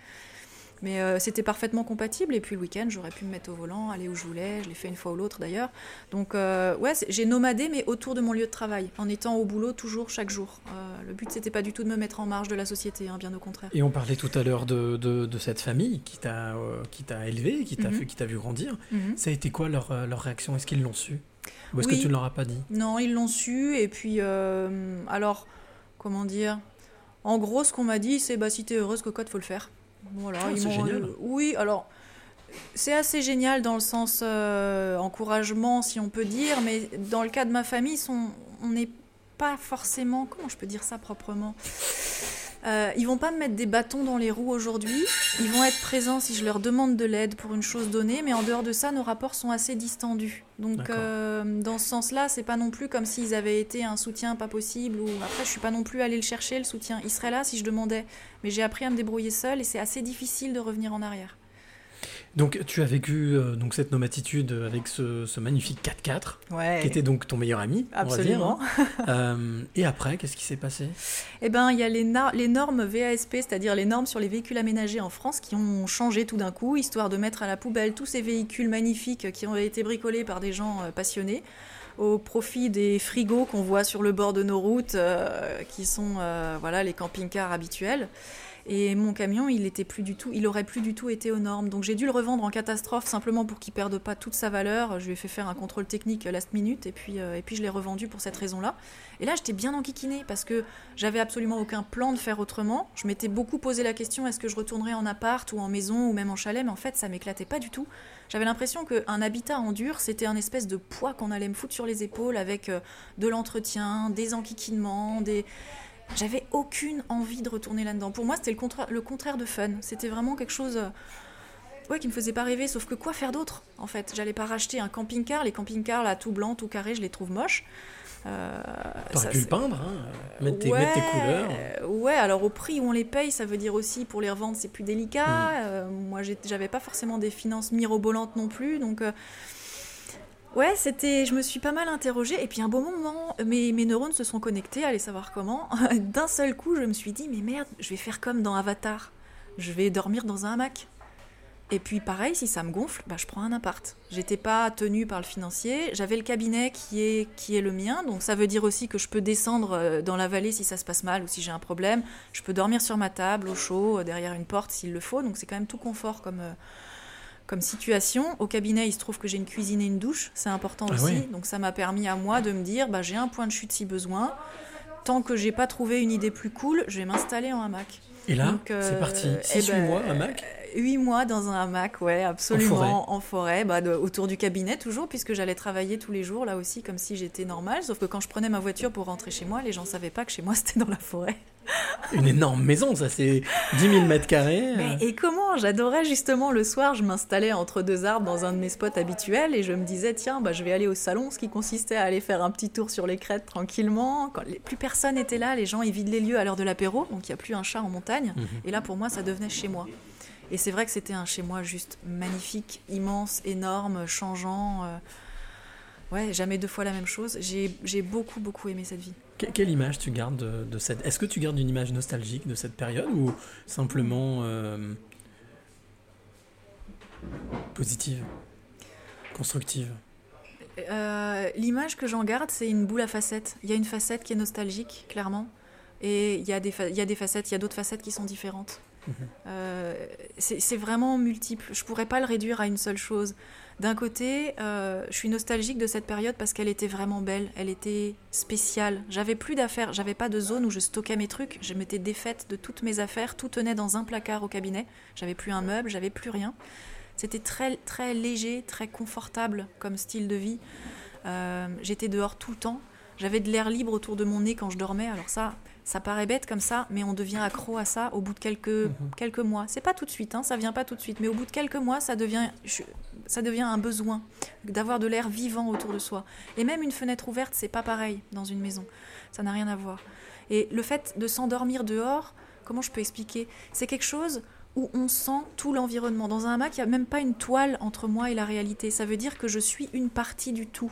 Mais euh, c'était parfaitement compatible. Et puis le week-end, j'aurais pu me mettre au volant, aller où je voulais. Je l'ai fait une fois ou l'autre d'ailleurs. Donc euh, ouais, j'ai nomadé, mais autour de mon lieu de travail, en étant au boulot toujours, chaque jour. Euh, le but, c'était pas du tout de me mettre en marge de la société, hein, bien au contraire. Et on parlait tout à l'heure de, de, de cette famille qui t'a euh, qui t'a élevé, qui t'a qui t'a vu grandir. Mhm. Ça a été quoi leur, leur réaction? Est-ce qu'ils l'ont su? Ou est-ce Oui. que tu ne leur as pas dit? Non, ils l'ont su. Et puis, alors, comment dire? En gros, ce qu'on m'a dit, c'est bah, si t'es heureuse, cocotte, faut le faire. Voilà, Ah, ils c'est m'ont- génial. oui, alors. C'est assez génial dans le sens euh, encouragement, si on peut dire, mais dans le cas de ma famille, sont- on n'est pas forcément. Comment je peux dire ça proprement? Euh, Ils vont pas me mettre des bâtons dans les roues aujourd'hui. Ils vont être présents si je leur demande de l'aide pour une chose donnée, mais en dehors de ça, nos rapports sont assez distendus. Donc, euh, dans ce sens-là, c'est pas non plus comme s'ils avaient été un soutien pas possible. Ou après, je suis pas non plus allée le chercher le soutien. Il serait là si je demandais, mais j'ai appris à me débrouiller seule et c'est assez difficile de revenir en arrière. Donc tu as vécu euh, donc cette nomatitude avec ce, ce magnifique 4x4 Ouais. qui était donc ton meilleur ami, on va dire, Absolument. hein. Euh, et après, qu'est-ce qui s'est passé? Eh ben, il y a les, normes VASP, c'est-à-dire les normes sur les véhicules aménagés en France, qui ont changé tout d'un coup, histoire de mettre à la poubelle tous ces véhicules magnifiques qui ont été bricolés par des gens euh, passionnés, au profit des frigos qu'on voit sur le bord de nos routes, euh, qui sont voilà les camping-cars habituels. Et mon camion, il était plus du tout, il aurait plus du tout été aux normes. Donc j'ai dû le revendre en catastrophe simplement pour qu'il perde pas toute sa valeur. Je lui ai fait faire un contrôle technique last minute et puis euh, et puis je l'ai revendu pour cette raison-là. Et là, j'étais bien enquiquinée parce que j'avais absolument aucun plan de faire autrement. Je m'étais beaucoup posé la question est-ce que je retournerais en appart ou en maison ou même en chalet? Mais en fait, ça m'éclatait pas du tout. J'avais l'impression qu'un habitat en dur, c'était un espèce de poids qu'on allait me foutre sur les épaules avec euh, de l'entretien, des enquiquinements, des. J'avais aucune envie de retourner là-dedans. Pour moi, c'était le, contra- le contraire de fun. C'était vraiment quelque chose. euh, Ouais, qui me faisait pas rêver, sauf que quoi faire d'autre en fait? J'allais pas racheter un camping-car, les camping-cars là tout blanc, tout carré, je les trouve moches. Euh, T'aurais pu le peindre, hein, mettre, tes, mettre tes couleurs. euh, Ouais, alors au prix où on les paye, ça veut dire aussi pour les revendre, c'est plus délicat. Mm. Euh, moi, j'avais pas forcément des finances mirobolantes non plus, donc. Ouais, c'était, je me suis pas mal interrogée et puis un bon moment, mes, mes neurones se sont connectés, allez savoir comment. D'un seul coup, je me suis dit mais merde, je vais faire comme dans Avatar, je vais dormir dans un hamac. Et puis pareil, si ça me gonfle, bah, je prends un appart. J'étais pas tenue par le financier, j'avais le cabinet qui est, qui est le mien, donc ça veut dire aussi que je peux descendre euh, dans la vallée si ça se passe mal ou si j'ai un problème. Je peux dormir sur ma table, au chaud, euh, derrière une porte s'il le faut, donc c'est quand même tout confort comme, euh, comme situation. Au cabinet, il se trouve que j'ai une cuisine et une douche, c'est important Ah aussi, donc ça m'a permis à moi de me dire, bah, j'ai un point de chute si besoin. Tant que j'ai pas trouvé une idée plus cool, je vais m'installer en hamac. Et là, Donc, euh, c'est parti. eh 6-8 ben, mois, 8 mois dans un hamac, ouais, absolument, en forêt, bah, de- autour du cabinet toujours, puisque j'allais travailler tous les jours là aussi, comme si j'étais normale. Sauf que quand je prenais ma voiture pour rentrer chez moi, les gens savaient pas que chez moi c'était dans la forêt. Une énorme maison, ça c'est 10 000 mètres carrés. Mais, et comment? J'adorais justement le soir, je m'installais entre deux arbres dans un de mes spots habituels et je me disais, tiens, bah, je vais aller au salon, ce qui consistait à aller faire un petit tour sur les crêtes tranquillement. Quand les- plus personne n'était là, les gens ils vident les lieux à l'heure de l'apéro, donc il n'y a plus un chat en montagne. Mhm. Et là, pour moi, ça devenait chez moi. Et c'est vrai que c'était un chez moi juste magnifique, immense, énorme, changeant. euh, Ouais, jamais deux fois la même chose. J'ai beaucoup, beaucoup aimé cette vie. Que- quelle image tu gardes de, de cette. Est-ce que tu gardes une image nostalgique de cette période ou simplement euh, positive, constructive? Euh, L'image que j'en garde, c'est une boule à facettes. Il y a une facette qui est nostalgique, clairement. Et il y a des, fa- il y a des facettes, il y a d'autres facettes qui sont différentes. Euh, c'est c'est vraiment multiple. Je pourrais pas le réduire à une seule chose. D'un côté, euh, je suis nostalgique de cette période parce qu'elle était vraiment belle, elle était spéciale. J'avais plus d'affaires, j'avais pas de zone où je stockais mes trucs. Je m'étais défaite de toutes mes affaires, tout tenait dans un placard au cabinet. J'avais plus un meuble, j'avais plus rien. C'était très très léger, très confortable comme style de vie. Euh, J'étais dehors tout le temps. J'avais de l'air libre autour de mon nez quand je dormais. Alors ça, ça paraît bête comme ça, mais on devient accro à ça au bout de quelques, Mhm. quelques mois. C'est pas tout de suite, hein, ça vient pas tout de suite, mais au bout de quelques mois, ça devient, je- ça devient un besoin d'avoir de l'air vivant autour de soi. Et même une fenêtre ouverte, c'est pas pareil dans une maison. Ça n'a rien à voir. Et le fait de s'endormir dehors, comment je peux expliquer? C'est quelque chose où on sent tout l'environnement. Dans un hamac, il n'y a même pas une toile entre moi et la réalité. Ça veut dire que je suis une partie du tout.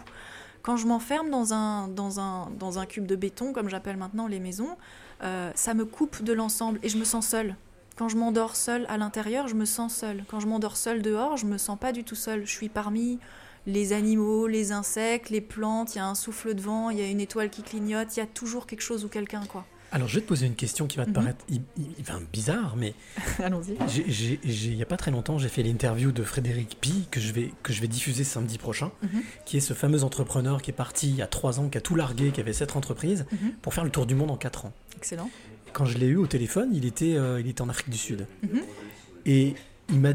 Quand je m'enferme dans un, dans, un, dans un cube de béton, comme j'appelle maintenant les maisons, euh, ça me coupe de l'ensemble et je me sens seule. Quand je m'endors seule à l'intérieur, je me sens seule. Quand je m'endors seule dehors, je me sens pas du tout seule. Je suis parmi les animaux, les insectes, les plantes, il y a un souffle de vent, il y a une étoile qui clignote, il y a toujours quelque chose ou quelqu'un, quoi. Alors je vais te poser une question qui va te Mhm. paraître i- i- enfin, bizarre, mais Allons-y. il n'y a pas très longtemps, j'ai fait l'interview de Frédéric Pi que je vais, que je vais diffuser samedi prochain, Mhm. qui est ce fameux entrepreneur qui est parti il y a trois ans, qui a tout largué, qui avait sept entreprises, Mhm. pour faire le tour du monde en quatre ans. Excellent. quand je l'ai eu au téléphone, il était, euh, il était en Afrique du Sud. Et il m'a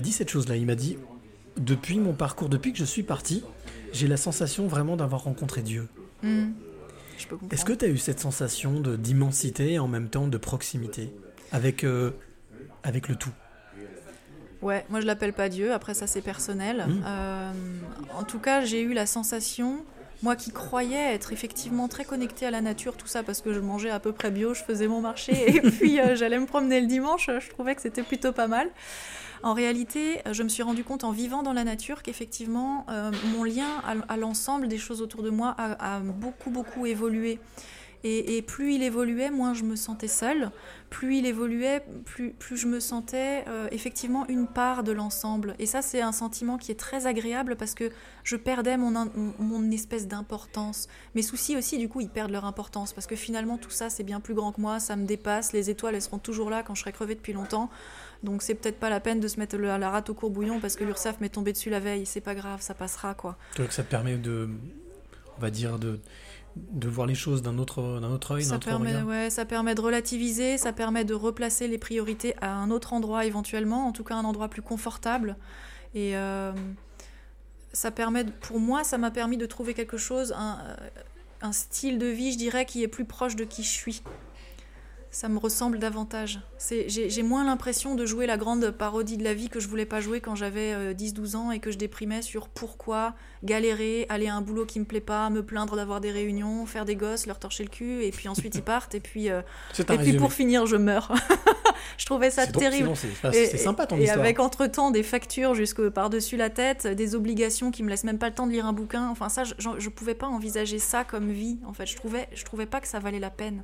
dit cette chose-là. Il m'a dit Depuis mon parcours, depuis que je suis parti, j'ai la sensation vraiment d'avoir rencontré Dieu. Je peux comprendre. Est-ce que tu as eu cette sensation de, d'immensité et en même temps de proximité avec, euh, avec le tout? Ouais, moi je l'appelle pas Dieu, après ça c'est personnel. Mm. Euh, en tout cas, j'ai eu la sensation, moi qui croyais être effectivement très connectée à la nature, tout ça parce que je mangeais à peu près bio, je faisais mon marché et puis euh, j'allais me promener le dimanche, je trouvais que c'était plutôt pas mal. En réalité, euh, je me suis rendu compte en vivant dans la nature qu'effectivement, euh, mon lien à, l'ensemble des choses autour de moi a, beaucoup, beaucoup évolué. Et, plus il évoluait, moins je me sentais seule. Plus il évoluait, plus, je me sentais euh, effectivement une part de l'ensemble. Et ça, c'est un sentiment qui est très agréable parce que je perdais mon, mon espèce d'importance. Mes soucis aussi, du coup, ils perdent leur importance parce que finalement, tout ça, c'est bien plus grand que moi, ça me dépasse. Les étoiles, elles seront toujours là quand je serai crevée depuis longtemps. Donc, c'est peut-être pas la peine de se mettre la, la rate au courbouillon parce que l'URSSAF m'est tombé dessus la veille. C'est pas grave, ça passera, quoi. Que ça te permet de, on va dire, de, de voir les choses d'un autre, d'un autre œil, d'un Ça autre permet, regard ouais, ça permet de relativiser, ça permet de replacer les priorités à un autre endroit éventuellement, en tout cas un endroit plus confortable. Et euh, ça permet, pour moi, ça m'a permis de trouver quelque chose, un, euh, un style de vie, je dirais, qui est plus proche de qui je suis. Ça me ressemble davantage. J'ai moins l'impression de jouer la grande parodie de la vie que je voulais pas jouer quand j'avais euh, 10-12 ans et que je déprimais sur pourquoi galérer, aller à un boulot qui me plaît pas, me plaindre d'avoir des réunions, faire des gosses, leur torcher le cul, et puis ensuite ils partent, et puis, euh, et puis résumé. pour finir, je meurs. je trouvais ça terrible. c'est- Et- sympa ton et histoire. avec entre-temps des factures jusque par-dessus la tête, des obligations qui me laissent même pas le temps de lire un bouquin. Enfin ça, je, je pouvais pas envisager ça comme vie. En fait, je trouvais, je trouvais pas que ça valait la peine.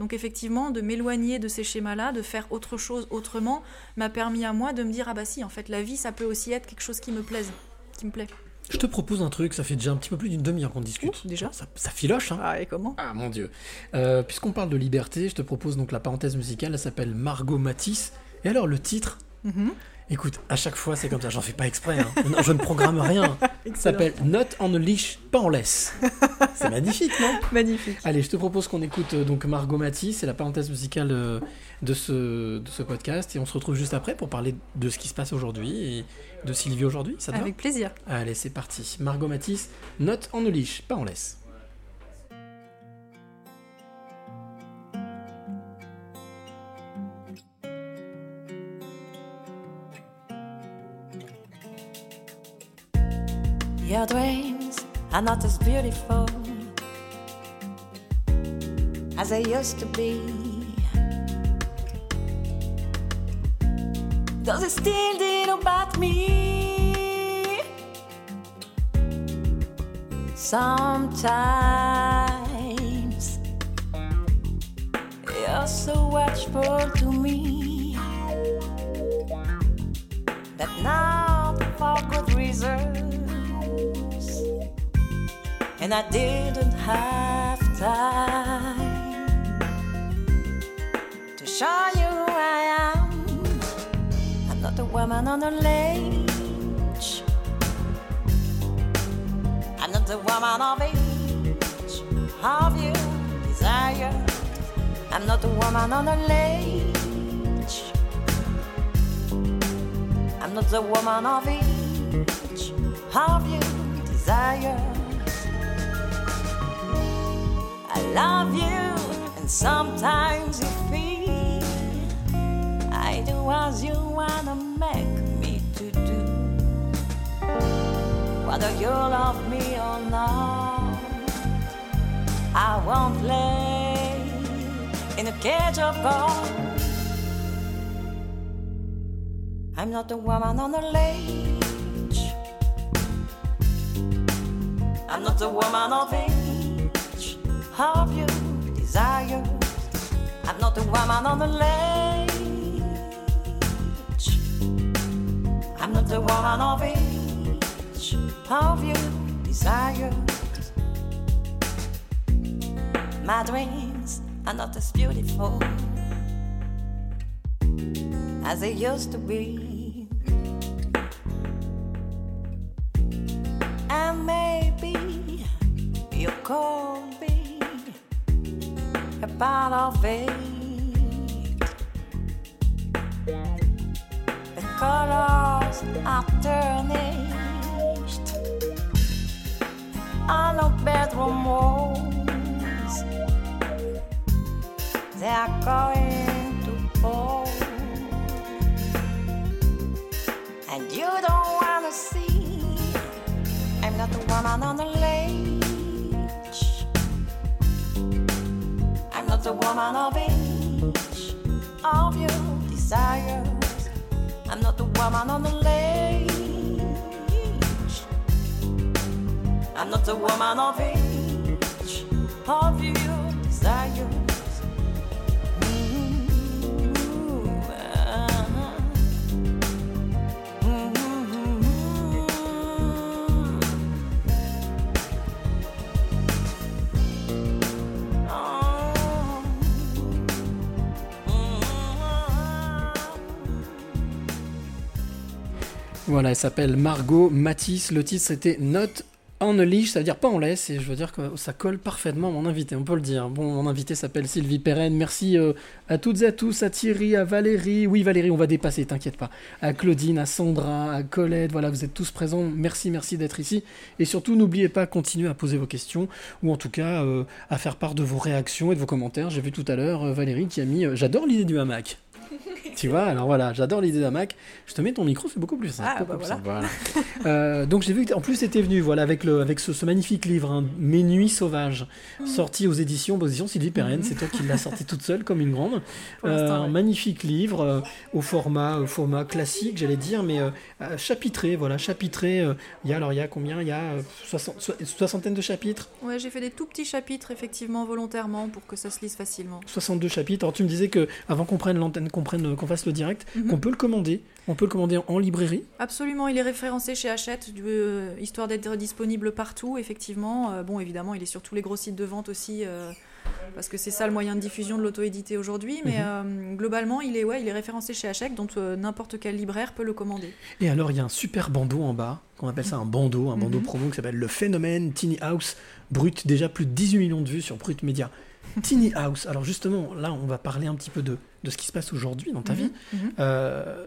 Donc effectivement, de m'éloigner de ces schémas-là, de faire autre chose autrement, m'a permis à moi de me dire ah bah si, en fait, la vie, ça peut aussi être quelque chose qui me plaise, qui me plaît. Je te propose un truc, ça fait déjà un petit peu plus d'une demi-heure qu'on discute. Ouh, déjà ça, ça filoche, hein Ah et comment? Ah mon dieu. Euh, Puisqu'on parle de liberté, je te propose donc la parenthèse musicale, elle s'appelle Margot Matisse. Et alors le titre? Mhm. Écoute, à chaque fois c'est comme ça, j'en fais pas exprès, hein. Non, je ne programme rien. Ça s'appelle Not on a leash, pas en laisse. C'est magnifique, non? Magnifique. Allez, je te propose qu'on écoute euh, donc Margot Matisse, c'est la parenthèse musicale euh, de ce, de ce podcast, et on se retrouve juste après pour parler de ce qui se passe aujourd'hui et de Sylvie aujourd'hui, ça te va? Avec plaisir. Allez, c'est parti. Margot Matisse, Not on a leash, pas en laisse. Your dreams are not as beautiful as they used to be. Does it still think about me? Sometimes you're so watchful to me that not for good reasons, and I didn't have time to show you who I am. I'm not a woman on a ledge. I'm not a woman of age. Have you desire? I'm not a woman on a ledge. I'm not a woman of age. Have you desire? Love you, and sometimes you feel I do as you wanna make me to do. Whether you love me or not, I won't play in a cage of gold. I'm not a woman on a ledge. I'm not a woman of age. Woman on the ledge. I'm not the woman of each of you desire? My dreams are not as beautiful as they used to be. And maybe you could be a part of it. Colors are tarnished on the bedroom walls. They are going to fall, and you don't wanna see. I'm not the woman on the ledge. I'm not the woman of age of your desires. Woman on the ledge. I'm not the woman of age of your Voilà, elle s'appelle Margot Matisse. Le titre c'était Not on leash, ça veut dire pas en laisse, et je veux dire que ça colle parfaitement à mon invité, on peut le dire. Bon, mon invité s'appelle Sylvie Perren. Merci euh, à toutes et à tous, à Thierry, à Valérie. Oui, Valérie, on va dépasser, t'inquiète pas. À Claudine, à Sandra, à Colette. Voilà, vous êtes tous présents. Merci, merci d'être ici. Et surtout, n'oubliez pas, continuez à poser vos questions, ou en tout cas euh, à faire part de vos réactions et de vos commentaires. J'ai vu tout à l'heure euh, Valérie qui a mis J'adore l'idée du hamac. Tu vois, alors voilà, j'adore l'idée d'un Mac. Je te mets ton micro, c'est beaucoup plus simple. Ah, beaucoup bah plus voilà. simple, voilà. Euh, donc j'ai vu que en plus c'était venu, voilà, avec le, avec ce, ce magnifique livre, hein, Mes nuits sauvages, Mm. sorti aux éditions, aux éditions Sylvie Perren. C'est toi qui l'as sorti toute seule, comme une grande. Euh, un magnifique livre euh, au format, au format classique, j'allais dire, mais chapitré, voilà, chapitré. Il y a alors il y a combien? Il y a soixante- so- soixantaine de chapitres, Ouais, j'ai fait des tout petits chapitres, effectivement, volontairement, pour que ça se lise facilement. 62 chapitres. Alors tu me disais que avant qu'on prenne l'antenne, qu'on prenne, qu'on fasse le direct, Mhm. qu'on peut le commander. On peut le commander en, en librairie. Absolument, il est référencé chez Hachette, du- euh, histoire d'être disponible partout, effectivement. Euh, bon, évidemment, il est sur tous les gros sites de vente aussi, euh, parce que c'est ça le moyen de diffusion de l'auto-édité aujourd'hui. Mais euh, globalement, il est, ouais, il est référencé chez Hachette, donc n'importe quel libraire peut le commander. Et alors, il y a un super bandeau en bas, qu'on appelle ça un bandeau, un bandeau Mhm. promo qui s'appelle Le Phénomène Tiny House Brut. Déjà plus de 18 millions de vues sur Brut Media. Tiny House. Alors, justement, là, on va parler un petit peu de, de ce qui se passe aujourd'hui dans ta Mhm, vie. mhm. Euh,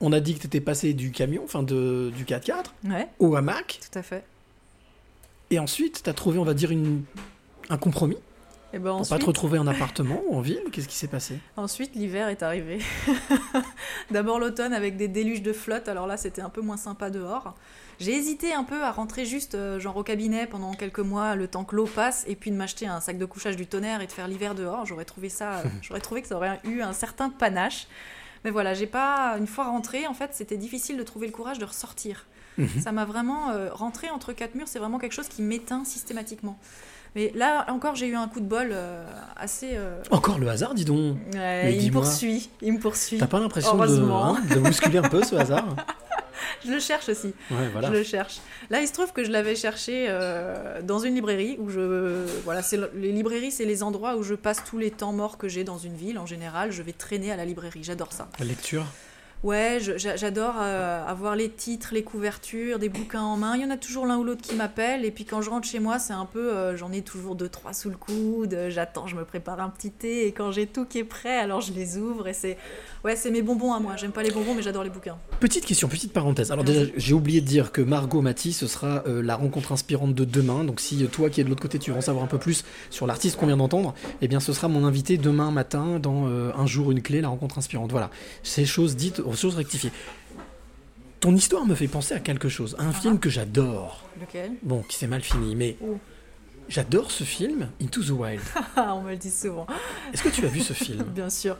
on a dit que tu étais passé du camion, enfin de, du 4x4, Ouais, au hamac. tout à fait. Et ensuite, tu as trouvé, on va dire, une, un compromis Et ben pour ensuite, pas te retrouver en appartement ou en ville. Qu'est-ce qui s'est passé? Ensuite l'hiver est arrivé. D'abord l'automne avec des déluges de flotte, alors là c'était un peu moins sympa dehors. J'ai hésité un peu à rentrer juste euh, genre au cabinet pendant quelques mois, le temps que l'eau passe, et puis de m'acheter un sac de couchage du tonnerre et de faire l'hiver dehors. J'aurais trouvé ça, euh, j'aurais trouvé que ça aurait eu un certain panache. Mais voilà, j'ai pas une fois rentré, en fait, c'était difficile de trouver le courage de ressortir. Ça m'a vraiment euh, rentré entre quatre murs, c'est vraiment quelque chose qui m'éteint systématiquement. Mais là encore, j'ai eu un coup de bol euh, assez. euh, Encore le hasard, dis donc. ouais, il me poursuit, il me poursuit. T'as pas l'impression de, hein, de bousculer un peu ce hasard Je le cherche aussi. Ouais, voilà. Je le cherche. Là, il se trouve que je l'avais cherché euh, dans une librairie où je. Voilà, c'est le- les librairies, c'est les endroits où je passe tous les temps morts que j'ai dans une ville. En général, je vais traîner à la librairie. J'adore ça. La lecture. Ouais, j'adore euh, avoir les titres, les couvertures, des bouquins en main. Il y en a toujours l'un ou l'autre qui m'appelle. Et puis quand je rentre chez moi, c'est un peu. euh, J'en ai toujours deux, trois sous le coude. J'attends, je me prépare un petit thé. Et quand j'ai tout qui est prêt, alors je les ouvre. Et c'est. Ouais, c'est mes bonbons à moi. J'aime pas les bonbons, mais j'adore les bouquins. Petite question, petite parenthèse. Alors déjà, j'ai oublié de dire que Margot Matisse, ce sera euh, la rencontre inspirante de demain. Donc si toi qui es de l'autre côté, tu veux en savoir un peu plus sur l'artiste qu'on vient d'entendre, eh bien ce sera mon invité demain matin dans Un jour, une clé, la rencontre inspirante. Voilà, ces choses dites, choses rectifiées. Ton histoire me fait penser à quelque chose, à un film que j'adore. Lequel? Bon, qui s'est mal fini, mais Oh. j'adore ce film, Into the Wild. On me le dit souvent. Est-ce que tu as vu ce film? Bien sûr.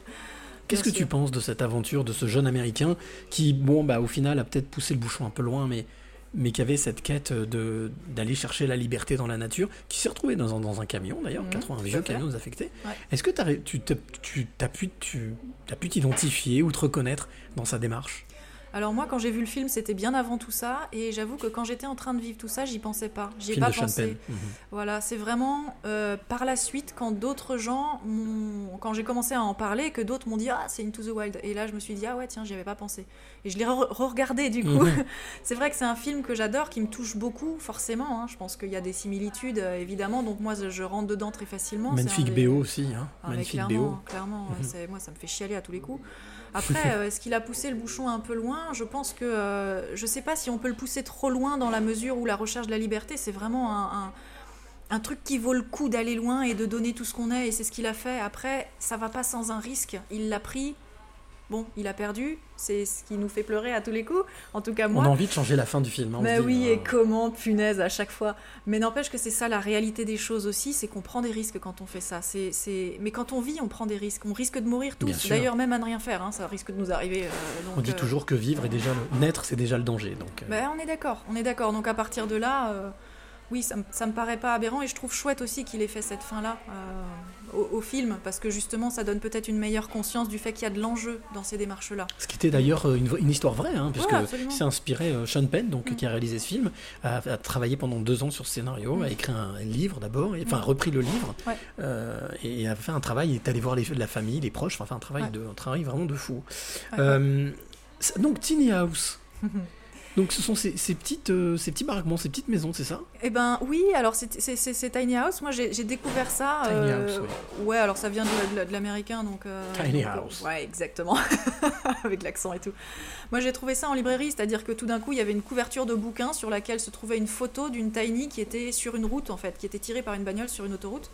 Qu'est-ce que tu penses de cette aventure de ce jeune américain qui, bon, bah, au final, a peut-être poussé le bouchon un peu loin, mais, mais qui avait cette quête de d'aller chercher la liberté dans la nature, qui s'est retrouvé dans un, dans un camion d'ailleurs, Mhm, 80 tout vieux camions désaffectés. Ouais. Est-ce que tu tu as pu t'identifier ou te reconnaître dans sa démarche? Alors moi, quand j'ai vu le film, c'était bien avant tout ça, et j'avoue que quand j'étais en train de vivre tout ça, j'y pensais pas. J'y ai pas pensé. Mhm. Voilà, c'est vraiment euh, par la suite, quand d'autres gens, quand j'ai commencé à en parler, que d'autres m'ont dit ah c'est Into the Wild, et là je me suis dit ah ouais tiens j'y avais pas pensé, et je l'ai re- re-regardé du coup. Mhm. c'est vrai que c'est un film que j'adore, qui me touche beaucoup forcément. hein. Je pense qu'il y a des similitudes euh, évidemment, donc moi je- rentre dedans très facilement. Magnifique des- BO aussi, hein. ah, Magnifique clairement, BO. clairement, ouais, Mhm. moi ça me fait chialer à tous les coups. Après, euh, est-ce qu'il a poussé le bouchon un peu loin? Je pense que euh, je sais pas si on peut le pousser trop loin dans la mesure où la recherche de la liberté, c'est vraiment un, un- un truc qui vaut le coup d'aller loin et de donner tout ce qu'on est, et c'est ce qu'il a fait. Après, ça va pas sans un risque. Il l'a pris. Bon, il a perdu. C'est ce qui nous fait pleurer à tous les coups. En tout cas, moi. On a envie de changer la fin du film. hein, Mais oui, euh, et comment, punaise, à chaque fois. Mais n'empêche que c'est ça la réalité des choses aussi, c'est qu'on prend des risques quand on fait ça. C'est, c'est... Mais quand on vit, on prend des risques. On risque de mourir tous. D'ailleurs, même à ne rien faire, hein, ça risque de nous arriver. euh, donc, On dit euh, toujours que vivre est déjà le... naître, c'est déjà le danger. Donc, euh, bah, on est d'accord, on est d'accord. Donc à partir de là, oui, ça, me- ça me paraît pas aberrant et je trouve chouette aussi qu'il ait fait cette fin-là euh, au, au film parce que justement, ça donne peut-être une meilleure conscience du fait qu'il y a de l'enjeu dans ces démarches-là. Ce qui était d'ailleurs euh, une, histoire vraie, hein, puisque Ouais, c'est inspiré euh, Sean Penn, donc, Mm. qui a réalisé ce film, a, a travaillé pendant deux ans sur ce scénario, Mm. a écrit un livre d'abord, enfin Mm. repris le livre, Ouais. euh, et a fait un travail, il est allé voir les, la famille, les proches, enfin un travail, Ouais. de, un travail vraiment de fou. Euh, donc Tiny House, donc ce sont ces, ces petites, euh, ces petits baraquements, ces petites maisons, c'est ça? Eh ben oui, alors c'est, Tiny House. Moi, j'ai, découvert ça. Tiny euh, House, Ouais, alors ça vient de, de- de l'américain, donc. euh, Tiny donc, House. Ouais, exactement, avec l'accent et tout. Moi, j'ai trouvé ça en librairie, c'est-à-dire que tout d'un coup, il y avait une couverture de bouquin sur laquelle se trouvait une photo d'une Tiny qui était sur une route, en fait, qui était tirée par une bagnole sur une autoroute.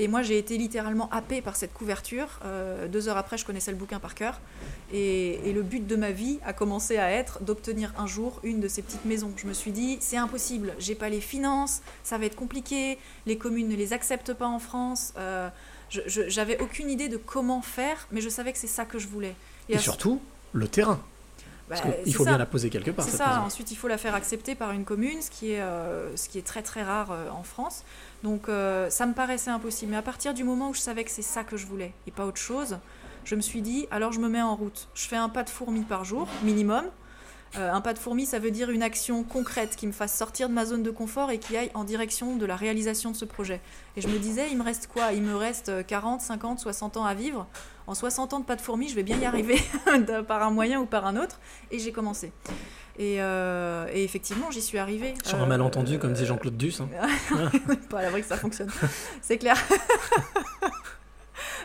Et moi, j'ai été littéralement happée par cette couverture. Euh, deux heures après, je connaissais le bouquin par cœur. Et, et le but de ma vie a commencé à être d'obtenir un jour une de ces petites maisons. Je me suis dit, c'est impossible, j'ai pas les finances, ça va être compliqué, les communes ne les acceptent pas en France. Euh, J'avais aucune idée de comment faire, mais je savais que c'est ça que je voulais. Et, surtout, le terrain, bah, parce qu'il c'est faut ça. bien la poser quelque part. C'est ça, maison. ensuite il faut la faire accepter par une commune, ce qui est, euh, ce qui est très très rare euh, en France. Donc euh, ça me paraissait impossible. Mais à partir du moment où je savais que c'est ça que je voulais et pas autre chose, je me suis dit, alors je me mets en route. Je fais un pas de fourmi par jour, minimum. Euh, un pas de fourmi, ça veut dire une action concrète qui me fasse sortir de ma zone de confort et qui aille en direction de la réalisation de ce projet. Et je me disais, il me reste quoi? Il me reste euh, 40, 50, 60 ans à vivre. En 60 ans de pas de fourmi, je vais bien y arriver par un moyen ou par un autre. Et j'ai commencé. Et, euh, et effectivement, j'y suis arrivée. Sur un Euh, malentendu, comme disait Jean-Claude Duss. hein. pas à l'abri que ça fonctionne. C'est clair.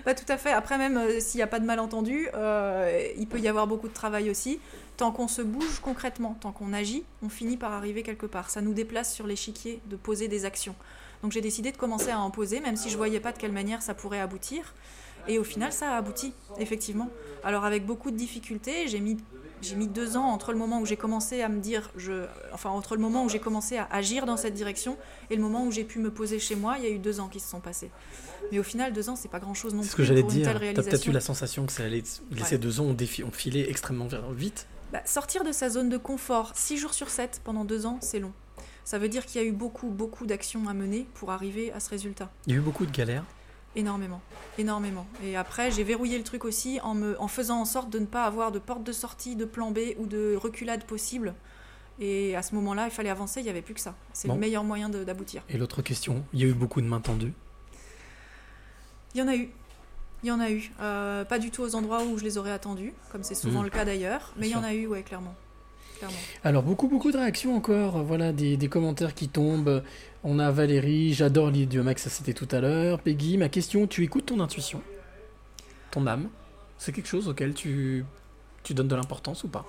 Bah, tout à fait. Après, même euh, s'il n'y a pas de malentendu, euh, il peut y avoir beaucoup de travail aussi. Tant qu'on se bouge concrètement, tant qu'on agit, on finit par arriver quelque part. Ça nous déplace sur l'échiquier de poser des actions. Donc j'ai décidé de commencer à en poser, même si je voyais pas de quelle manière ça pourrait aboutir. Et au final, ça a abouti, effectivement. Alors avec beaucoup de difficultés, j'ai mis j'ai mis deux ans entre le moment où j'ai commencé à me dire, je, enfin entre le moment où j'ai commencé à agir dans cette direction et le moment où j'ai pu me poser chez moi, il y a eu deux ans qui se sont passés. Mais au final, deux ans, c'est pas grand chose non C'est ce plus que j'allais dire. T'as peut-être eu la sensation que ça allait. Ouais. Ces deux ans ont, défi- ont filé extrêmement vite. Bah, sortir de sa zone de confort, 6 jours sur 7 pendant deux ans, c'est long. Ça veut dire qu'il y a eu beaucoup, beaucoup d'actions à mener pour arriver à ce résultat. Il y a eu beaucoup de galères. Énormément, énormément. Et après, j'ai verrouillé le truc aussi en, me, en faisant en sorte de ne pas avoir de porte de sortie, de plan B ou de reculade possible. Et à ce moment-là, il fallait avancer, il n'y avait plus que ça. C'est Bon. le meilleur moyen d'aboutir. Et l'autre question, il y a eu beaucoup de mains tendues? Il y en a eu. Il y en a eu. Euh, pas du tout aux endroits où je les aurais attendus, comme c'est souvent Mhm. le cas d'ailleurs. Mais il y en a eu, ouais, clairement. Clairement. Alors beaucoup beaucoup de réactions encore, voilà des, des commentaires qui tombent. On a Valérie, j'adore l'idée du Max, ça c'était tout à l'heure. Peggy, ma question, tu écoutes ton intuition, ton âme, c'est quelque chose auquel tu tu donnes de l'importance ou pas?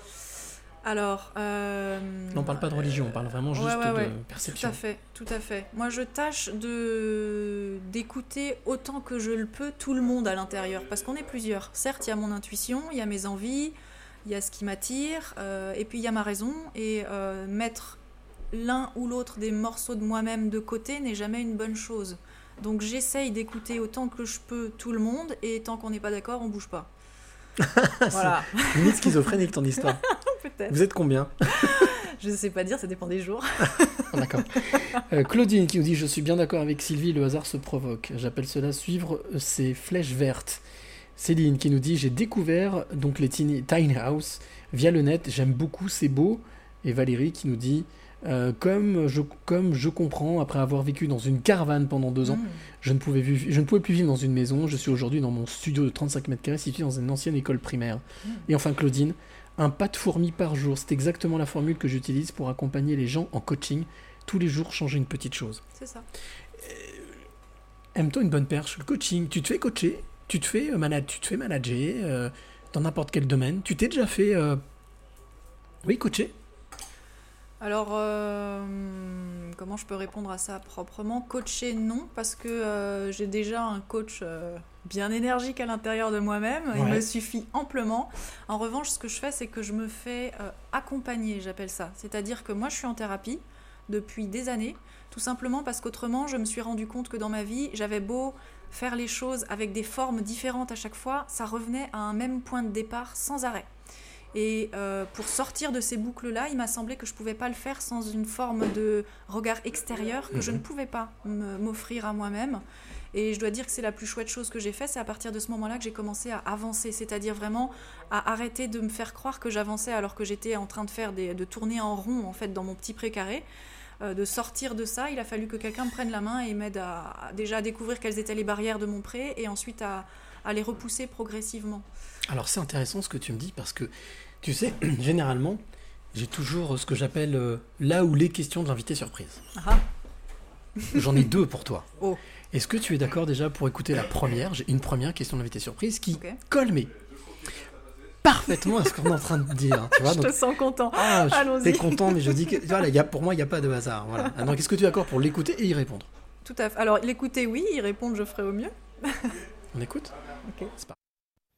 Alors. euh, Non, on parle pas de religion, on parle vraiment juste Ouais, ouais, ouais. de Tout perception. à fait, tout à fait. Moi, je tâche de d'écouter autant que je le peux tout le monde à l'intérieur, parce qu'on est plusieurs. Certes, il y a mon intuition, il y a mes envies, il y a ce qui m'attire, euh, et puis il y a ma raison. Et euh, mettre l'un ou l'autre des morceaux de moi-même de côté n'est jamais une bonne chose. Donc j'essaye d'écouter autant que je peux tout le monde, et tant qu'on n'est pas d'accord, on bouge pas. voilà, Limite schizophrénique ton histoire. peut-être. Vous êtes combien? Je ne sais pas dire, ça dépend des jours. D'accord. Euh, Claudine qui nous dit Je suis bien d'accord avec Sylvie, le hasard se provoque. J'appelle cela suivre ses flèches vertes. Céline qui nous dit J'ai découvert donc les tiny, Tiny House via le net, j'aime beaucoup, c'est beau. Et Valérie qui nous dit euh, comme, je, comme je comprends, après avoir vécu dans une caravane pendant deux ans, Mm. je ne, pouvais je ne pouvais plus vivre dans une maison. Je suis aujourd'hui dans mon studio de 35 mètres carrés situé dans une ancienne école primaire. Mm. Et enfin, Claudine, un pas de fourmi par jour. C'est exactement la formule que j'utilise pour accompagner les gens en coaching. Tous les jours, changer une petite chose. C'est ça. Aime-toi une bonne perche. Le coaching, tu te fais coacher, tu te fais, euh, tu te fais manager. euh, dans n'importe quel domaine. Tu t'es déjà fait, euh, oui, coacher? Alors, euh, comment je peux répondre à ça proprement? Coacher, non, parce que euh, j'ai déjà un coach euh, bien énergique à l'intérieur de moi-même. Il me suffit amplement. En revanche, ce que je fais, c'est que je me fais accompagner, j'appelle ça. C'est-à-dire que moi, je suis en thérapie depuis des années, tout simplement parce qu'autrement, je me suis rendu compte que dans ma vie, j'avais beau faire les choses avec des formes différentes à chaque fois, ça revenait à un même point de départ sans arrêt. Et euh, pour sortir de ces boucles-là, il m'a semblé que je ne pouvais pas le faire sans une forme de regard extérieur que je ne pouvais pas m'offrir à moi-même. Et je dois dire que c'est la plus chouette chose que j'ai fait. C'est à partir de ce moment-là que j'ai commencé à avancer, c'est-à-dire vraiment à arrêter de me faire croire que j'avançais alors que j'étais en train de faire des, de tourner en rond en fait dans mon petit précaré. Euh, de sortir de ça, il a fallu que quelqu'un me prenne la main et m'aide à, à déjà à découvrir quelles étaient les barrières de mon pré et ensuite à, à les repousser progressivement. Alors c'est intéressant ce que tu me dis parce que tu sais, généralement, j'ai toujours ce que j'appelle euh, là où les questions de l'invité surprise. Ah. J'en ai deux pour toi. Oh. Est-ce que tu es d'accord déjà pour écouter la première? J'ai une première question d'invité surprise qui Ok. colle mais parfaitement à ce qu'on est en train de dire. Tu vois, je donc- te sens content. Ah, je- Allons-y. t'es content, mais je dis que voilà, il y a, pour moi, il n'y a pas de hasard. Voilà. Ah, donc, est-ce que tu es d'accord pour l'écouter et y répondre? Tout à fait. Alors, l'écouter, oui, y répondre, je ferai au mieux. On écoute? Ok. C'est pas-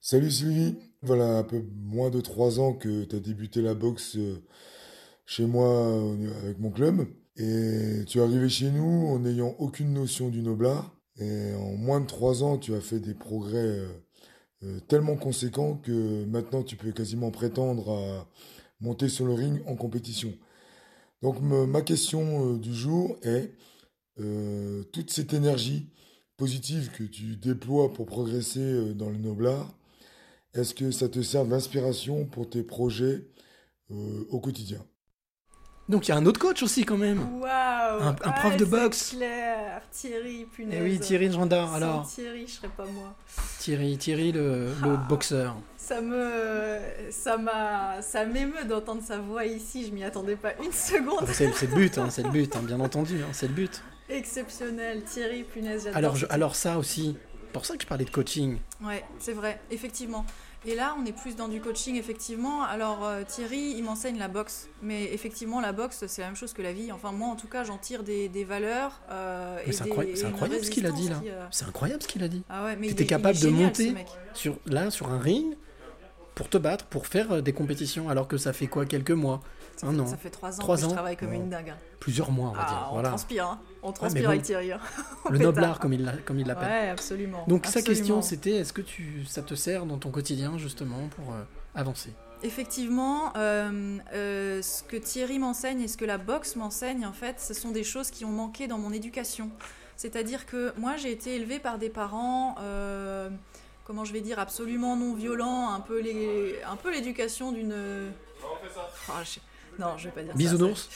Salut Sylvie, voilà un peu moins de trois ans que tu as débuté la boxe euh, chez moi euh, avec mon club. Et tu es arrivé chez nous en n'ayant aucune notion du noblard. Et en moins de trois ans, tu as fait des progrès euh, tellement conséquents que maintenant tu peux quasiment prétendre à monter sur le ring en compétition. Donc ma question euh, du jour est euh, toute cette énergie positive que tu déploies pour progresser dans le noblard, est-ce que ça te sert d'inspiration pour tes projets au quotidien? Donc, il y a un autre coach aussi, quand même. Waouh Un- un prof de boxe. clair Thierry, punaise. Eh oui, Thierry Gendard. Alors, Thierry, je serais pas moi. Thierry, Thierry, le, le Ah. boxeur. Ça me, ça m'a, ça m'émeut d'entendre sa voix ici. Je m'y attendais pas une seconde. Ah bah, c'est c'est le but, hein, c'est le but, hein, bien entendu, hein, c'est le but. Exceptionnel, Thierry, punaise. j'adore Alors, je- alors ça aussi, pour ça que je parlais de coaching. Ouais, c'est vrai, effectivement. Et là, on est plus dans du coaching, effectivement. Alors, euh, Thierry, il m'enseigne la boxe. Mais effectivement, la boxe, c'est la même chose que la vie. Enfin, moi, en tout cas, j'en tire des, des valeurs. euh, c'est incroyable, ce qu'il a dit là. euh, C'est incroyable ce qu'il a dit. Ah ouais, mais Tu il étais est- il capable est de génial, monter sur, là, sur un ring pour te battre, pour faire euh, des compétitions, alors que ça fait quoi Quelques mois? Ça Un fait- an Ça fait trois ans Trois que ans je travaille comme Ouais. une dingue. Plusieurs mois, on va Ah, dire. on Voilà. transpire, hein. On mais transpire bon, avec Thierry. hein. Le pétard. noblard, comme il l'appelle. Ouais, absolument. Donc sa question, c'était est-ce que tu, ça te sert dans ton quotidien justement pour euh, avancer? Effectivement, euh, euh, ce que Thierry m'enseigne et ce que la boxe m'enseigne, en fait, ce sont des choses qui ont manqué dans mon éducation. C'est-à-dire que moi, j'ai été élevée par des parents, euh, comment je vais dire, absolument non violents, un peu les, un peu l'éducation d'une. Ah, je- Non, je vais pas dire ça. Bisounours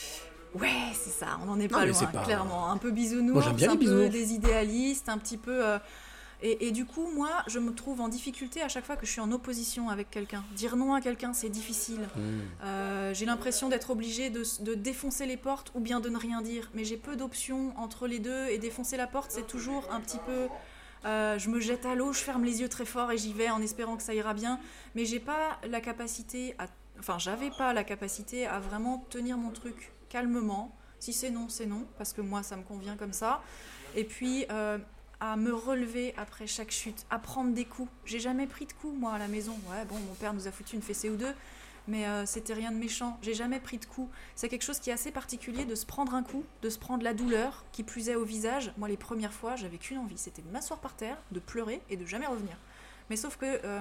Ouais, c'est ça, on n'en est Non, pas mais loin, pas- clairement. Un peu bisounours, Moi, bien un les peu bisounours. des idéalistes, un petit peu. euh, Et, et du coup, moi, je me trouve en difficulté à chaque fois que je suis en opposition avec quelqu'un. Dire non à quelqu'un, c'est difficile. Euh, j'ai l'impression d'être obligée de, de défoncer les portes ou bien de ne rien dire. Mais j'ai peu d'options entre les deux et défoncer la porte, c'est toujours un petit peu. euh, je me jette à l'eau, je ferme les yeux très fort et j'y vais en espérant que ça ira bien. Mais j'ai pas la capacité à. Enfin, j'avais pas la capacité à vraiment tenir mon truc calmement. Si c'est non, c'est non, parce que moi, ça me convient comme ça. Et puis, euh, à me relever après chaque chute, à prendre des coups. J'ai jamais pris de coups, moi, à la maison. Ouais, bon, mon père nous a foutu une fessée ou deux, mais euh, c'était rien de méchant. J'ai jamais pris de coups. C'est quelque chose qui est assez particulier de se prendre un coup, de se prendre la douleur, qui est au visage. Moi, les premières fois, j'avais qu'une envie, c'était de m'asseoir par terre, de pleurer et de jamais revenir. Mais sauf que euh,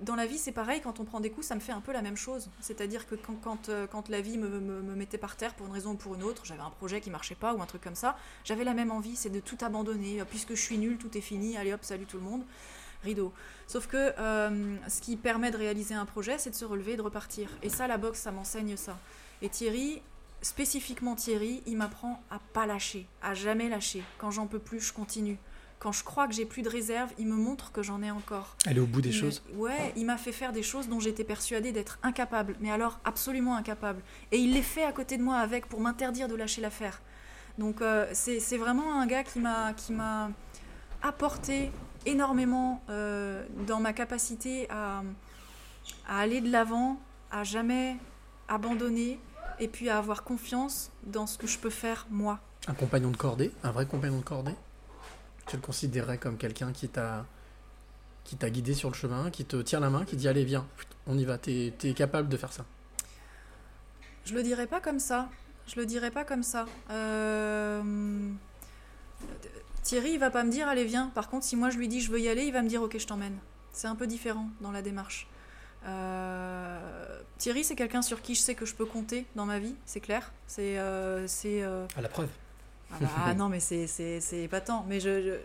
dans la vie, c'est pareil, quand on prend des coups, ça me fait un peu la même chose. C'est-à-dire que quand, quand, euh, quand la vie me, me- me mettait par terre pour une raison ou pour une autre, j'avais un projet qui marchait pas ou un truc comme ça, j'avais la même envie, c'est de tout abandonner. Euh, Puisque je suis nulle, tout est fini, allez hop, salut tout le monde, rideau. Sauf que euh, ce qui permet de réaliser un projet, c'est de se relever et de repartir. Et ça, la boxe, ça m'enseigne ça. Et Thierry, spécifiquement Thierry, il m'apprend à pas lâcher, à jamais lâcher. Quand j'en peux plus, je continue. Quand je crois que j'ai plus de réserve, il me montre que j'en ai encore. Aller au bout des Il me- choses. Ouais, il m'a fait faire des choses dont j'étais persuadée d'être incapable, mais alors absolument incapable. Et il les fait à côté de moi avec pour m'interdire de lâcher l'affaire. Donc euh, c'est vraiment un gars qui m'a qui m'a apporté énormément euh, dans ma capacité à, à aller de l'avant, à jamais abandonner et puis à avoir confiance dans ce que je peux faire moi. Un compagnon de cordée, un vrai compagnon de cordée? Tu le considérerais comme quelqu'un qui t'a qui t'a guidé sur le chemin, qui te tient la main, qui dit allez viens, on y va, t'es es capable de faire ça. Je le dirais pas comme ça. Je le dirais pas comme ça. Euh, Thierry, il va pas me dire allez viens. Par contre, si moi je lui dis je veux y aller, il va me dire ok je t'emmène. C'est un peu différent dans la démarche. Euh, Thierry, c'est quelqu'un sur qui je sais que je peux compter dans ma vie, c'est clair. C'est euh, c'est euh, À la preuve. Ah, bah, ah non mais c'est c'est c'est épatant. Mais je,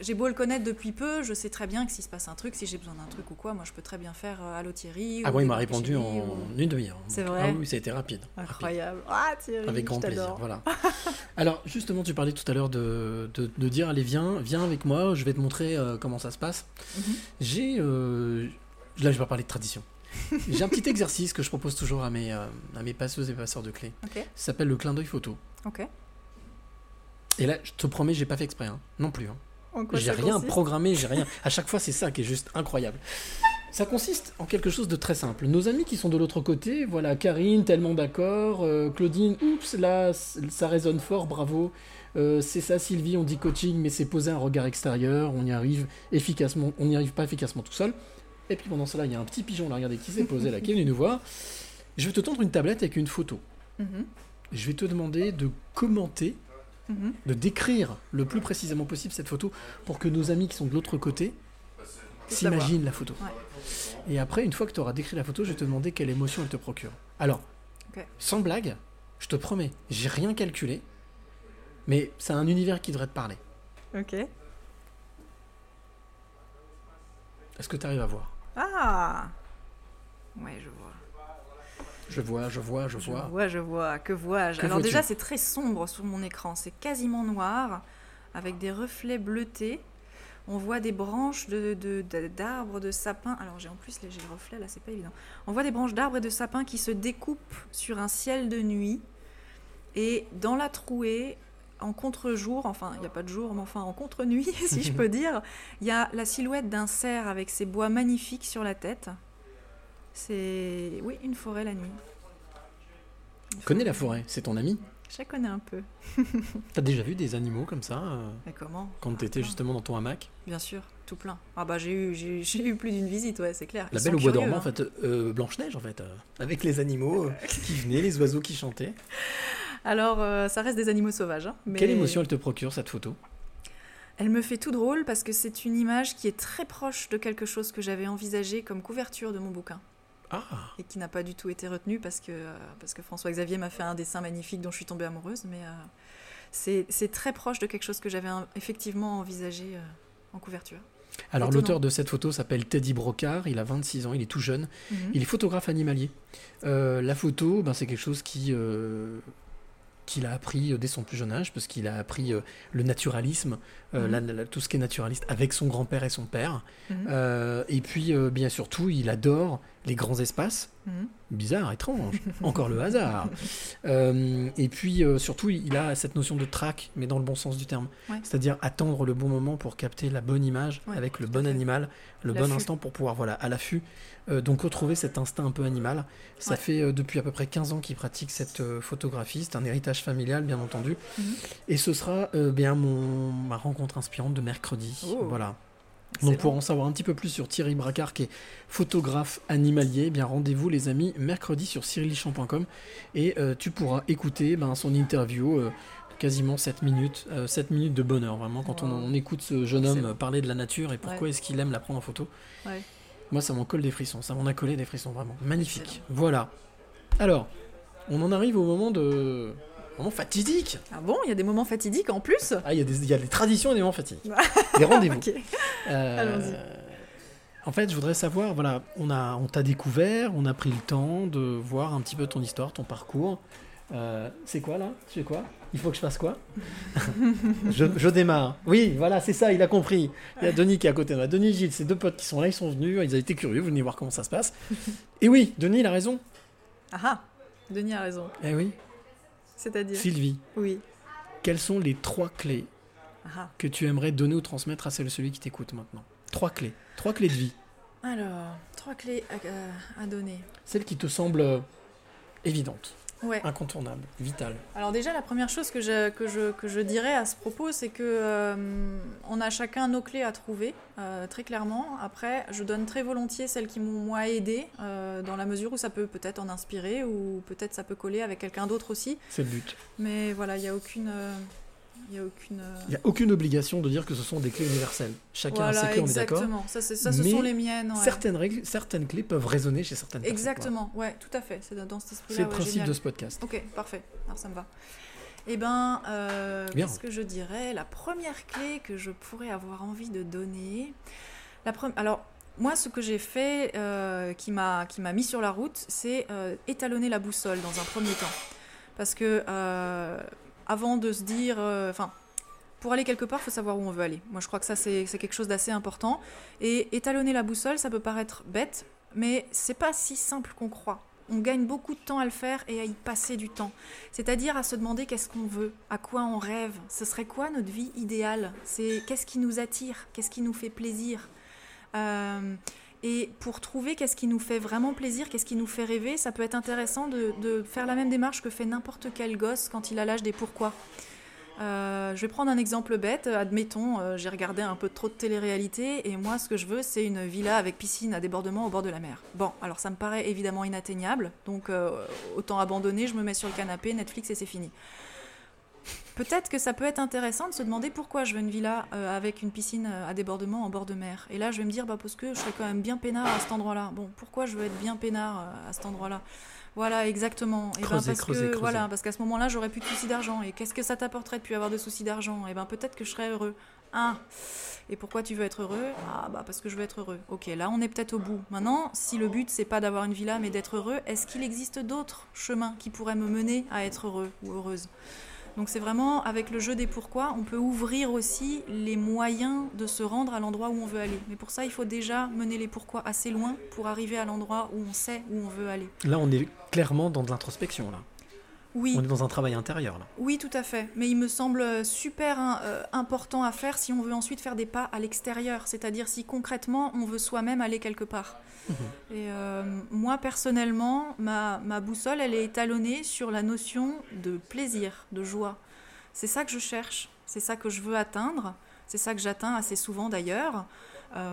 j'ai beau le connaître depuis peu, je sais très bien que s'il se passe un truc, si j'ai besoin d'un truc ou quoi, moi je peux très bien faire euh, allô Thierry. Ah ou il m'a répondu en ou- une demi-heure. C'est Ah vrai oui, ça a été rapide. rapide. Incroyable. Ah Thierry, Avec grand plaisir, voilà. Alors, justement, tu parlais tout à l'heure de, de, de dire allez, viens, viens avec moi, je vais te montrer euh, comment ça se passe. Mhm. J'ai. euh, là, je vais parler de tradition. J'ai un petit exercice que je propose toujours à mes, euh, à mes passeuses et passeurs de clés. Ça s'appelle le clin d'œil photo. Ok. Et là, je te promets, j'ai pas fait exprès, hein. non plus. hein. J'ai rien programmé, j'ai rien. À chaque fois, c'est ça qui est juste incroyable. Ça consiste en quelque chose de très simple. Nos amis qui sont de l'autre côté, voilà, Karine, tellement d'accord, euh, Claudine, oups, là, ça résonne fort, bravo. Euh, c'est ça, Sylvie, on dit coaching, mais c'est poser un regard extérieur, on y arrive efficacement, on n'y arrive pas efficacement tout seul. Et puis pendant cela, il y a un petit pigeon là, regardez, qui s'est posé là, qui est venu nous voir. Je vais te tendre une tablette avec une photo. Mhm. Je vais te demander de commenter Mhm. de décrire le plus précisément possible cette photo pour que nos amis qui sont de l'autre côté s'imaginent la photo. Ouais. Et après, une fois que tu auras décrit la photo, je vais te demander quelle émotion elle te procure. Alors, sans blague, je te promets, j'ai rien calculé, mais c'est un univers qui devrait te parler. Ok. Est-ce que tu arrives à voir? Ah Ouais, je vois. Je vois, je vois, je Je vois. vois, je vois. Que vois-je Alors déjà, c'est très sombre sur mon écran. C'est quasiment noir, avec des reflets bleutés. On voit des branches de, de- de- d'arbres, de, sapins. Alors j'ai en plus les, j'ai le reflet là, c'est pas évident. On voit des branches d'arbres et de sapins qui se découpent sur un ciel de nuit. Et dans la trouée, en contre-jour, enfin il n'y a pas de jour, mais enfin en contre-nuit, si je peux dire, il y a la silhouette d'un cerf avec ses bois magnifiques sur la tête. C'est, oui, une forêt la nuit. Connais la forêt, c'est ton ami Je la connais un peu. T'as déjà vu des animaux comme ça euh, Mais comment? quand Ah, t'étais justement dans ton hamac? Bien sûr, tout plein. Ah bah j'ai eu, j'ai, eu- j'ai eu plus d'une visite, ouais, c'est clair. La Ils belle au bois dormant, en hein. fait, euh, Blanche-Neige en fait, euh, avec les animaux euh, qui venaient, les oiseaux qui chantaient. Alors, euh, ça reste des animaux sauvages. hein, mais Quelle émotion elle te procure cette photo? Elle me fait tout drôle parce que c'est une image qui est très proche de quelque chose que j'avais envisagé comme couverture de mon bouquin. Ah Et qui n'a pas du tout été retenu parce que, euh, parce que François-Xavier m'a fait un dessin magnifique dont je suis tombée amoureuse. Mais euh, c'est, très proche de quelque chose que j'avais effectivement envisagé euh, en couverture. Alors l'auteur de cette photo s'appelle Teddy Brocard, il a 26 ans, il est tout jeune, Mhm. il est photographe animalier. Euh, la photo, ben, c'est quelque chose qui euh, qu'il a appris dès son plus jeune âge, parce qu'il a appris euh, le naturalisme, euh, Mhm. la- la- tout ce qui est naturaliste, avec son grand-père et son père. Mhm. Euh, et puis, euh, bien surtout, il adore les grands espaces. Mhm. Bizarre, étrange, encore le hasard. Et puis, surtout, il a cette notion de track, mais dans le bon sens du terme. Ouais. C'est-à-dire attendre le bon moment pour capter la bonne image Ouais, avec le bon animal, le bon instant pour pouvoir, voilà, à l'affût. Donc retrouver cet instinct un peu animal. Ça Ouais. fait depuis à peu près 15 ans qu'il pratique cette photographie. C'est un héritage familial, bien entendu. Et ce sera bien mon, ma rencontre inspirante de mercredi. Oh. Voilà. Donc pour en savoir un petit peu plus sur Thierry Bracard, qui est photographe animalier, eh bien rendez-vous les amis mercredi sur cyrilichamp.com et euh, tu pourras écouter ben, son interview euh, quasiment 7 minutes, euh, 7 minutes de bonheur vraiment quand on, Wow. on écoute ce jeune homme parler de la nature et pourquoi Ouais. est-ce qu'il aime la prendre en photo. Ouais. Moi ça m'en colle des frissons, ça m'en a collé des frissons vraiment. Magnifique. Excellent. Voilà. Alors, on en arrive au moment de... Moment fatidique Ah bon, il y a des moments fatidiques en plus? Ah, il y, a des- il y a des traditions et des moments fatidiques. des rendez-vous. Ok. Euh, Allons-y. En fait, je voudrais savoir, voilà, on a, on t'a découvert, on a pris le temps de voir un petit peu ton histoire, ton parcours. Euh, c'est quoi là? Tu fais quoi? Il faut que je fasse quoi? Je, je démarre. Oui, voilà, c'est ça, il a compris. Il y a Denis qui est à côté de moi. Denis, Gilles, ces deux potes qui sont là, ils sont venus, ils ont été curieux, vous venez voir comment ça se passe. Et oui, Denis, il a raison. Ah ah Denis a raison. Eh oui, C'est-à-dire Sylvie, Oui. quelles sont les trois clés Ah que tu aimerais donner ou transmettre à celle ou celui qui t'écoute maintenant? Trois clés. Trois clés de vie. Alors, trois clés à, à donner. Celle qui te semble euh, évidente, Ouais. incontournable, vitale. Alors déjà, la première chose que je, que je, que je dirais à ce propos, c'est que euh, on a chacun nos clés à trouver, euh, très clairement. Après, je donne très volontiers celles qui m'ont moi aidé, euh, dans la mesure où ça peut peut-être en inspirer, ou peut-être ça peut coller avec quelqu'un d'autre aussi. C'est le but. Mais voilà, il n'y a aucune... il y a aucune... euh, n'y a aucune obligation de dire que ce sont des clés universelles. Chacun voilà, a ses clés, on est d'accord exactement. Ça, ça, ce Mais sont les miennes. ouais. Certaines, règles, certaines clés peuvent résonner chez certaines personnes. Exactement, ouais, tout à fait. C'est dans cet esprit-là. C'est le ouais, principe génial. de ce podcast. Ok, parfait. Alors ça me va. Eh ben, euh, Bien. qu'est-ce que je dirais? La première clé que je pourrais avoir envie de donner. La pre- Alors, moi, ce que j'ai fait, euh, qui m'a qui m'a mis sur la route, c'est euh, étalonner la boussole dans un premier temps, parce que euh, avant de se dire, euh, enfin. pour aller quelque part, il faut savoir où on veut aller. Moi, je crois que ça, c'est quelque chose d'assez important. Et étalonner la boussole, ça peut paraître bête, mais c'est pas si simple qu'on croit. On gagne beaucoup de temps à le faire et à y passer du temps. C'est-à-dire à se demander qu'est-ce qu'on veut, à quoi on rêve, ce serait quoi notre vie idéale? C'est qu'est-ce qui nous attire, qu'est-ce qui nous fait plaisir? Euh, et pour trouver qu'est-ce qui nous fait vraiment plaisir, qu'est-ce qui nous fait rêver, ça peut être intéressant de, faire la même démarche que fait n'importe quel gosse quand il a l'âge des pourquoi. Euh, je vais prendre un exemple bête. Admettons, euh, j'ai regardé un peu trop de télé-réalité et moi, ce que je veux, c'est une villa avec piscine à débordement au bord de la mer. Bon, alors ça me paraît évidemment inatteignable, donc euh, autant abandonner, je me mets sur le canapé, Netflix et c'est fini. Peut-être que ça peut être intéressant de se demander pourquoi je veux une villa euh, avec une piscine euh, à débordement en bord de mer. Et là, je vais me dire, bah, parce que je serais quand même bien peinard à cet endroit-là. Bon, pourquoi je veux être bien peinard euh, à cet endroit-là? Voilà, exactement. Et ben, Creuser, parce creuser, que, creuser. Voilà, parce qu'à ce moment-là, j'aurais plus de soucis d'argent. Et qu'est-ce que ça t'apporterait de plus avoir de soucis d'argent? Et ben peut-être que je serais heureux. Ah Et pourquoi tu veux être heureux? Ah bah parce que je veux être heureux. Ok, là on est peut-être au bout. Maintenant, si le but c'est pas d'avoir une villa mais d'être heureux, est-ce qu'il existe d'autres chemins qui pourraient me mener à être heureux ou heureuse? Donc c'est vraiment avec le jeu des pourquoi, on peut ouvrir aussi les moyens de se rendre à l'endroit où on veut aller. Mais pour ça, il faut déjà mener les pourquoi assez loin pour arriver à l'endroit où on sait où on veut aller. Là, on est clairement dans de l'introspection. Là. Oui. On est dans un travail intérieur. Là. Oui, tout à fait. Mais il me semble super hein, euh, important à faire si on veut ensuite faire des pas à l'extérieur, c'est-à-dire si concrètement on veut soi-même aller quelque part. Et euh, moi, personnellement, ma, ma boussole, elle est étalonnée sur la notion de plaisir, de joie. C'est ça que je cherche, c'est ça que je veux atteindre, c'est ça que j'atteins assez souvent d'ailleurs. Euh,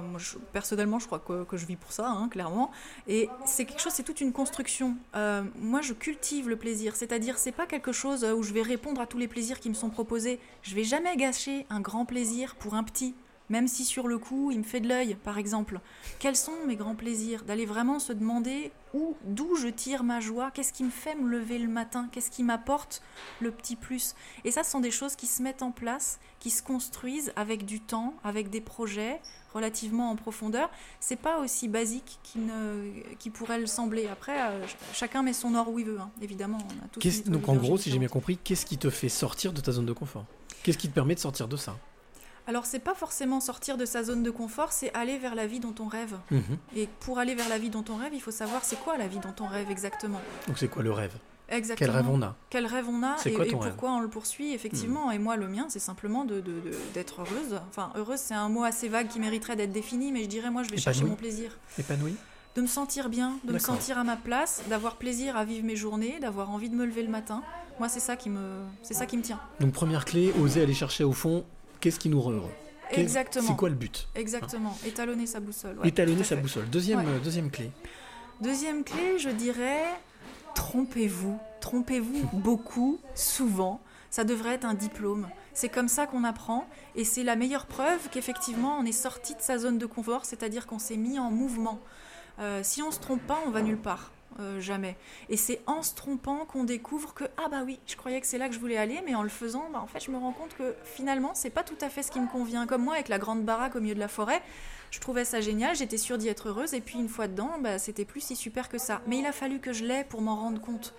personnellement, je crois que, que je vis pour ça, hein, clairement. Et c'est quelque chose, c'est toute une construction. Euh, moi, je cultive le plaisir, c'est-à-dire, c'est pas quelque chose où je vais répondre à tous les plaisirs qui me sont proposés. Je vais jamais gâcher un grand plaisir pour un petit, même si sur le coup, il me fait de l'œil, par exemple. Quels sont mes grands plaisirs D'aller vraiment se demander où, d'où je tire ma joie, qu'est-ce qui me fait me lever le matin, qu'est-ce qui m'apporte le petit plus? Et ça, ce sont des choses qui se mettent en place, qui se construisent avec du temps, avec des projets relativement en profondeur. C'est pas aussi basique qu'il pourrait le sembler. Après, euh, ch- chacun met son or où il veut, hein, évidemment. On a donc en gros, si j'ai bien compris, qu'est-ce qui te fait sortir de ta zone de confort? Qu'est-ce qui te permet de sortir de ça? Alors, c'est pas forcément sortir de sa zone de confort, c'est aller vers la vie dont on rêve. Mhm. Et pour aller vers la vie dont on rêve, il faut savoir c'est quoi la vie dont on rêve exactement. Donc c'est quoi le rêve? Exactement. Quel rêve on a? Quel rêve on a et, quoi pourquoi on le poursuit, effectivement. Et moi, le mien, c'est simplement de- d'être heureuse. Enfin, heureuse, c'est un mot assez vague qui mériterait d'être défini, mais je dirais, moi, je vais chercher Épanouie mon plaisir. Épanoui De me sentir bien, de me sentir à ma place, d'avoir plaisir à vivre mes journées, d'avoir envie de me lever le matin. Moi, c'est ça qui me, c'est ça qui me tient. Donc première clé, oser aller chercher au fond qu'est-ce qui nous rend heureux Exactement. C'est quoi le but Exactement. Étalonner sa boussole. ouais, Étalonner sa fait. boussole. Deuxième, Ouais. euh, deuxième clé. Deuxième clé, je dirais, trompez-vous. Trompez-vous beaucoup, souvent. Ça devrait être un diplôme. C'est comme ça qu'on apprend. Et c'est la meilleure preuve qu'effectivement, on est sorti de sa zone de confort, c'est-à-dire qu'on s'est mis en mouvement. Euh, si on se trompe pas, on va nulle part. Euh, jamais. Et c'est en se trompant qu'on découvre que ah bah oui, je croyais que c'est là que je voulais aller, mais en le faisant, bah, en fait, je me rends compte que finalement, c'est pas tout à fait ce qui me convient. Comme moi, avec la grande baraque au milieu de la forêt, je trouvais ça génial, j'étais sûre d'y être heureuse, et puis une fois dedans, bah, c'était plus si super que ça. Mais il a fallu que je l'aie pour m'en rendre compte.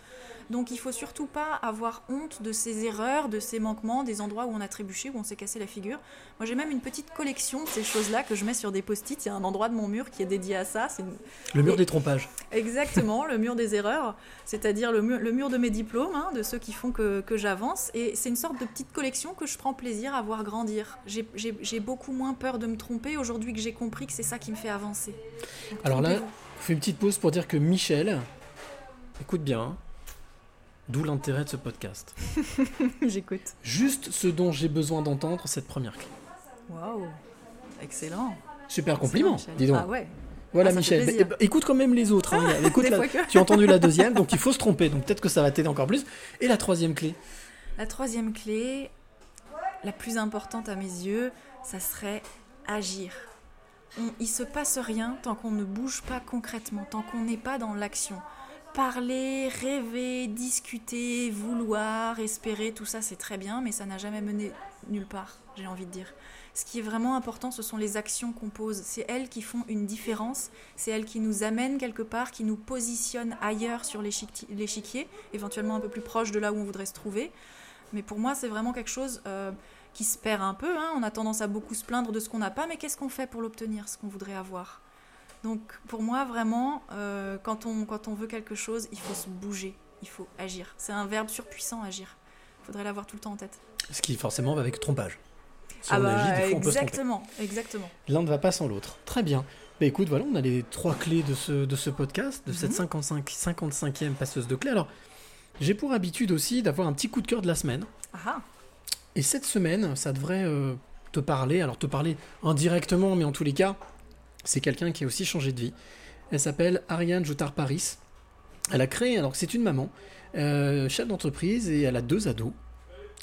Donc il faut surtout pas avoir honte de ses erreurs, de ses manquements, des endroits où on a trébuché, où on s'est cassé la figure. Moi j'ai même une petite collection de ces choses-là que je mets sur des post-it. Il y a un endroit de mon mur qui est dédié à ça. Une- Le mur Et- des trompages. Exactement, le mur des erreurs, c'est-à-dire le mur, le mur de mes diplômes, hein, de ceux qui font que, que j'avance. Et c'est une sorte de petite collection que je prends plaisir à voir grandir. J'ai- beaucoup moins peur de me tromper aujourd'hui que j'ai compris que c'est ça qui me fait avancer. Donc, Alors là, on fait une petite pause pour dire que Michel, écoute bien, d'où l'intérêt de ce podcast. J'écoute. Juste ce dont j'ai besoin d'entendre cette première clé. Waouh, excellent. Super compliment, Excellent, dis donc. Ah ouais. Voilà Ah, Michel. Bah, écoute quand même les autres. hein. Écoute la- fois que- Tu as entendu la deuxième, donc il faut se tromper. Donc peut-être que ça va t'aider encore plus. Et la troisième clé La troisième clé, la plus importante à mes yeux, ça serait agir. On, il se passe rien tant qu'on ne bouge pas concrètement, tant qu'on n'est pas dans l'action. Parler, rêver, discuter, vouloir, espérer, tout ça c'est très bien, mais ça n'a jamais mené nulle part, j'ai envie de dire. Ce qui est vraiment important, ce sont les actions qu'on pose. C'est elles qui font une différence, c'est elles qui nous amènent quelque part, qui nous positionnent ailleurs sur l'échiqui- l'échiquier, éventuellement un peu plus proche de là où on voudrait se trouver. Mais pour moi, c'est vraiment quelque chose euh, qui se perd un peu. hein. On a tendance à beaucoup se plaindre de ce qu'on n'a pas, mais qu'est-ce qu'on fait pour l'obtenir, ce qu'on voudrait avoir? Donc pour moi, vraiment, euh, quand, on, quand on veut quelque chose, il faut se bouger, il faut agir. C'est un verbe surpuissant, agir. Il faudrait l'avoir tout le temps en tête. Ce qui forcément va avec trompage. Si ah on bah, agit, des fois on peut se tromper. exactement, exactement. L'un ne va pas sans l'autre. Très bien. Bah écoute, voilà, on a les trois clés de ce, de ce podcast, de cette Mhm. 55, 55e passeuse de clés. Alors, j'ai pour habitude aussi d'avoir un petit coup de cœur de la semaine. Ah ah. Et cette semaine, ça devrait euh, te parler, alors te parler indirectement, mais en tous les cas, c'est quelqu'un qui a aussi changé de vie. Elle s'appelle Ariane Joutard-Paris. Elle a créé, alors c'est une maman, euh, chef d'entreprise, et elle a deux ados.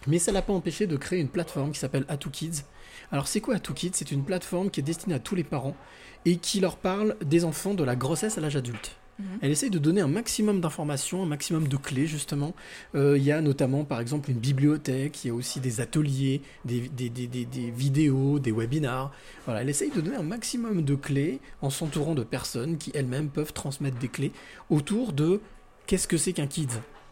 Mais ça l'a pas empêché de créer une plateforme qui s'appelle Atou Kids. Alors c'est quoi Atou Kids? C'est une plateforme qui est destinée à tous les parents et qui leur parle des enfants de la grossesse à l'âge adulte. Mhm. Elle essaye de donner un maximum d'informations, un maximum de clés justement. Euh, Il y a notamment par exemple une bibliothèque, il y a aussi des ateliers, des, des- des- des- des vidéos, des webinars. Voilà, elle essaye de donner un maximum de clés en s'entourant de personnes qui elles-mêmes peuvent transmettre des clés autour de qu'est-ce que c'est qu'un kids.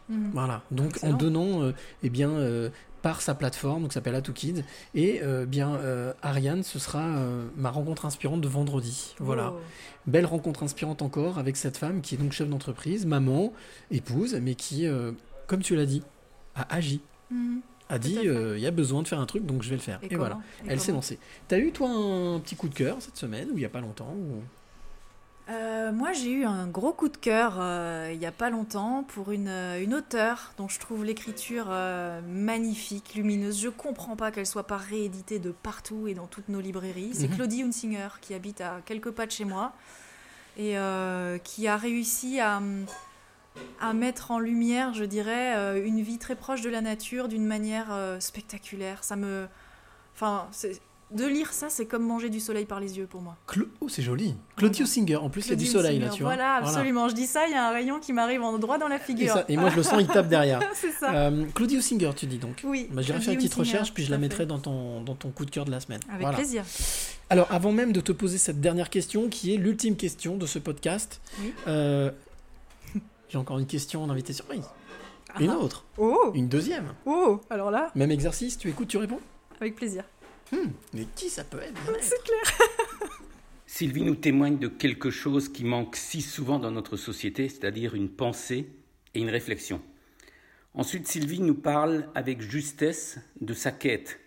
Mhm. Voilà, donc Excellent. en donnant euh, eh bien, euh, par sa plateforme, donc s'appelle Atou Kids, et euh, bien euh, Ariane, ce sera euh, ma rencontre inspirante de vendredi. Voilà, Oh. belle rencontre inspirante encore avec cette femme qui est donc chef d'entreprise, maman, épouse, mais qui, comme tu l'as dit, a agi, Mhm. a dit il y a besoin de faire un truc, donc je vais le faire. Et voilà, Et elle s'est lancée. T'as eu toi un petit coup de cœur cette semaine, ou il n'y a pas longtemps ou... Euh, moi, j'ai eu un gros coup de cœur euh, il n'y a pas longtemps pour une, euh, une auteure dont je trouve l'écriture euh, magnifique, lumineuse. Je comprends pas qu'elle soit pas rééditée de partout et dans toutes nos librairies. C'est Mhm. Claudie Hunsinger qui habite à quelques pas de chez moi et qui a réussi à, à mettre en lumière, je dirais, une vie très proche de la nature d'une manière spectaculaire. Ça me, enfin, c'est- de lire ça, c'est comme manger du soleil par les yeux pour moi. Oh, c'est joli. Claudio Singer, en plus il y a du soleil là, Singer, tu vois. Voilà, absolument. Je dis ça, il y a un rayon qui m'arrive en droit dans la Et, figure. ça- et moi je le sens, il tape derrière. c'est ça. Euh, Claudio Singer, tu dis donc oui. bah, J'irai faire une petite recherche, puis je la mettrai dans ton, dans ton coup de cœur de la semaine. Avec Voilà. plaisir. Alors, avant même de te poser cette dernière question, qui est l'ultime question de ce podcast, Oui. euh, j'ai encore une question d'invité surprise. Une Ah. autre, Oh, une deuxième. oh, alors là, Même exercice, tu écoutes, tu réponds? Avec plaisir. Hmm, Mais qui ça peut être C'est clair. Sylvie nous témoigne de quelque chose qui manque si souvent dans notre société, c'est-à-dire une pensée et une réflexion. Ensuite, Sylvie nous parle avec justesse de sa quête,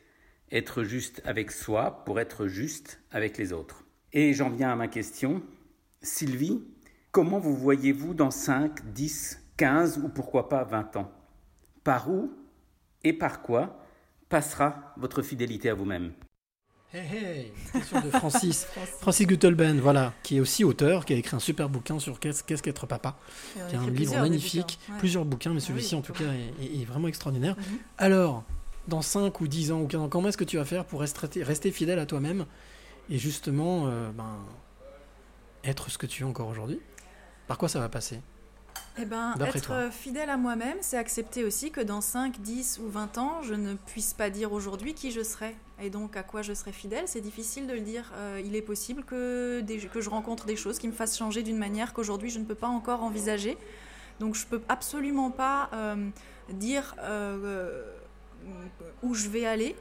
être juste avec soi pour être juste avec les autres. Et j'en viens à ma question. Sylvie, comment vous voyez-vous dans 5, 10, 15 ou pourquoi pas 20 ans? Par où et par quoi passera votre fidélité à vous-même Hey, hey, question de Francis. Francis Guttelben, voilà, qui est aussi auteur, qui a écrit un super bouquin sur qu'est-ce qu'être papa. Et on a qui est un livre magnifique, bouquins, ouais. plusieurs bouquins, mais Ah celui-ci oui, en tout cas est, vraiment extraordinaire. Mhm. Alors, dans 5 ou 10 ans ou 15 ans, comment est-ce que tu vas faire pour rester, rester fidèle à toi-même et justement euh, ben, être ce que tu es encore aujourd'hui? Par quoi ça va passer? Eh ben, être toi. fidèle à moi-même, c'est accepter aussi que dans 5, 10 ou 20 ans, je ne puisse pas dire aujourd'hui qui je serai. Et donc, à quoi je serai fidèle, c'est difficile de le dire. Euh, il est possible que, des- que je rencontre des choses qui me fassent changer d'une manière qu'aujourd'hui je ne peux pas encore envisager. Donc je peux absolument pas euh, dire euh, où je vais aller.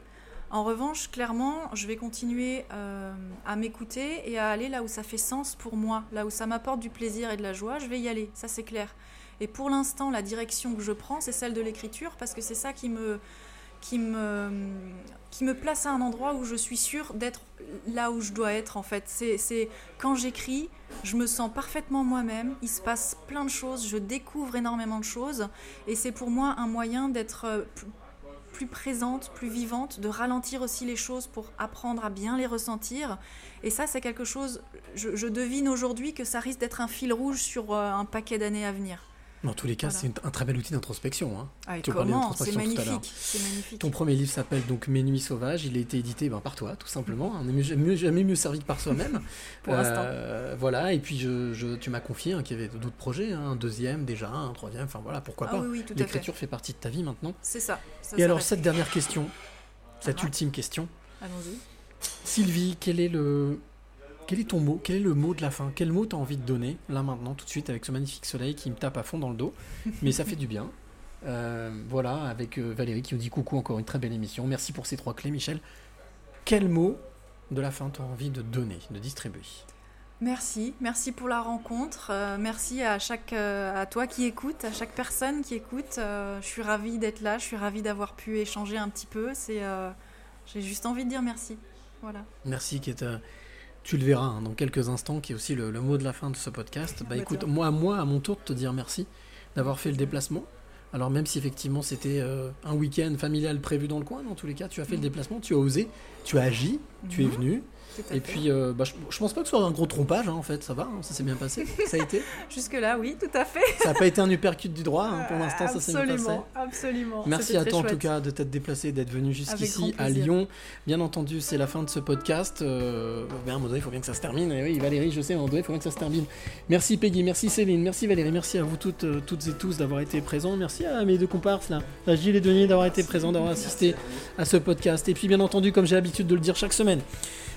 En revanche, clairement, je vais continuer euh, à m'écouter et à aller là où ça fait sens pour moi, là où ça m'apporte du plaisir et de la joie, je vais y aller, ça c'est clair. Et pour l'instant, la direction que je prends, c'est celle de l'écriture, parce que c'est ça qui me, qui, me, qui me place à un endroit où je suis sûre d'être là où je dois être, en fait. C'est quand j'écris, je me sens parfaitement moi-même, il se passe plein de choses, je découvre énormément de choses, et c'est pour moi un moyen d'être euh, plus présente, plus vivante, de ralentir aussi les choses pour apprendre à bien les ressentir. Et ça, c'est quelque chose, je, devine aujourd'hui que ça risque d'être un fil rouge sur euh, un paquet d'années à venir. Dans tous les cas, Voilà. c'est un très bel outil d'introspection. Hein. Ah, Tu parlais comment d'introspection C'est tout à l'heure. magnifique. Ton premier livre s'appelle donc Mes nuits sauvages. Il a été édité ben, par toi, tout simplement. On n'est mieux- mieux- jamais mieux servi que par soi-même. Pour l'instant. Voilà. Et puis je, je- tu m'as confié hein, qu'il y avait d'autres projets, hein, un deuxième déjà, un troisième. Enfin voilà, pourquoi Ah pas. oui, oui, L'écriture fait. partie de ta vie maintenant. C'est ça. ça Et alors cette dernière question, cette Ah. ultime question. Allons-y. Sylvie, quel est le quel est ton mot Quel est le mot de la fin? Quel mot t'as envie de donner là maintenant, tout de suite, avec ce magnifique soleil qui me tape à fond dans le dos? Mais ça fait du bien. Euh, voilà, avec euh, Valérie qui nous dit coucou, encore une très belle émission. Merci pour ces trois clés, Michel. Quel mot de la fin t'as envie de donner, de distribuer? Merci, merci pour la rencontre. euh, merci à chaque, euh, à toi qui écoute, à chaque personne qui écoute. je suis ravie d'être là, je suis ravie d'avoir pu échanger un petit peu. C'est, j'ai juste envie de dire merci. Voilà. Merci, qui est, tu le verras hein, dans quelques instants, qui est aussi le, le mot de la fin de ce podcast. Bah bah écoute, moi, à moi, à mon tour, de te dire merci d'avoir fait le déplacement. Alors même si effectivement c'était euh, un week-end familial prévu dans le coin, dans tous les cas, tu as fait le déplacement, tu as osé, tu as agi, tu es Mhm. venu. Et puis, euh, bah, je, je pense pas que ce soit un gros trompage, hein, en fait, ça va, hein, ça s'est bien passé. Ça a été. Jusque-là, oui, tout à fait. Ça n'a pas été un uppercut du droit, hein, pour l'instant, ça s'est bien passé. Absolument, absolument. Merci à toi en tout cas de t'être déplacé, d'être venu jusqu'ici à. Lyon. Bien entendu, c'est la fin de ce podcast. Euh, ben, à un moment donné, il faut bien que ça se termine. Et oui, Valérie, je sais, à un moment donné, il faut bien que ça se termine. Merci Peggy, merci Céline, merci Valérie, merci à vous toutes, euh, toutes et tous d'avoir été présents. Merci à mes deux comparses là, à Gilles et Denis d'avoir été présents, d'avoir assisté à ce podcast. Et puis bien entendu, comme j'ai l'habitude de le dire chaque semaine,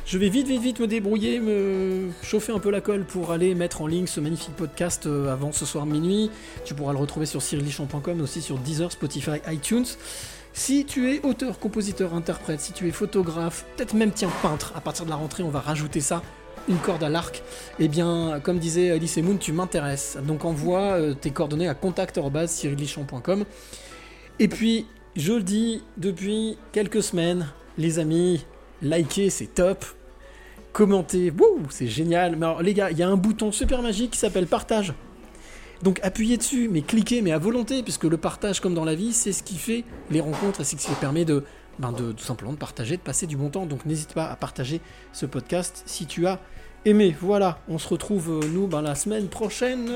je vais vite, vite, vite me débrouiller, me chauffer un peu la colle pour aller mettre en ligne ce magnifique podcast euh, avant ce soir minuit. Tu pourras le retrouver sur cyrillichon.com, aussi sur Deezer, Spotify, iTunes. Si tu es auteur, compositeur, interprète, si tu es photographe, peut-être même peintre, à partir de la rentrée on va rajouter ça, une corde à l'arc, eh bien comme disait Alice et Moon, tu m'intéresses. Donc envoie euh, tes coordonnées à contact.cyrillichon.com. Et puis, je le dis depuis quelques semaines, les amis, likez, c'est top. Commentez, c'est génial. Mais les gars, il y a un bouton super magique qui s'appelle partage. Donc appuyez dessus, mais cliquez, mais à volonté, puisque le partage, comme dans la vie, c'est ce qui fait les rencontres et c'est ce qui permet de, ben tout simplement de partager, de passer du bon temps. Donc n'hésite pas à partager ce podcast si tu as aimé. Voilà, on se retrouve euh, nous ben, la semaine prochaine.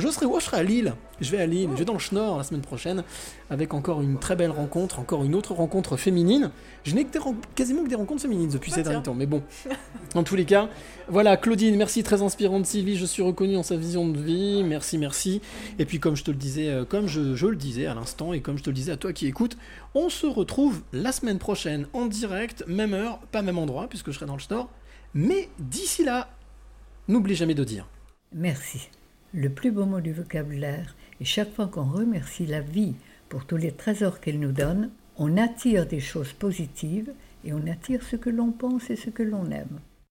Je serai où? Je serai à Lille. Je vais à Lille, je vais dans le Schnorr la semaine prochaine avec encore une très belle rencontre, encore une autre rencontre féminine. Je n'ai que des ren- quasiment que des rencontres féminines depuis ces derniers temps, mais bon. En tous les cas, voilà, Claudine, merci, très inspirante. Sylvie, je suis reconnu en sa vision de vie. Merci, merci. Et puis, comme je te le disais, euh, comme je, je le disais à l'instant, et comme je te le disais à toi qui écoutes, on se retrouve la semaine prochaine en direct, même heure, pas même endroit, puisque je serai dans le store. Mais d'ici là, n'oublie jamais de dire. Merci. Le plus beau mot du vocabulaire. Et chaque fois qu'on remercie la vie pour tous les trésors qu'elle nous donne, on attire des choses positives et on attire ce que l'on pense et ce que l'on aime.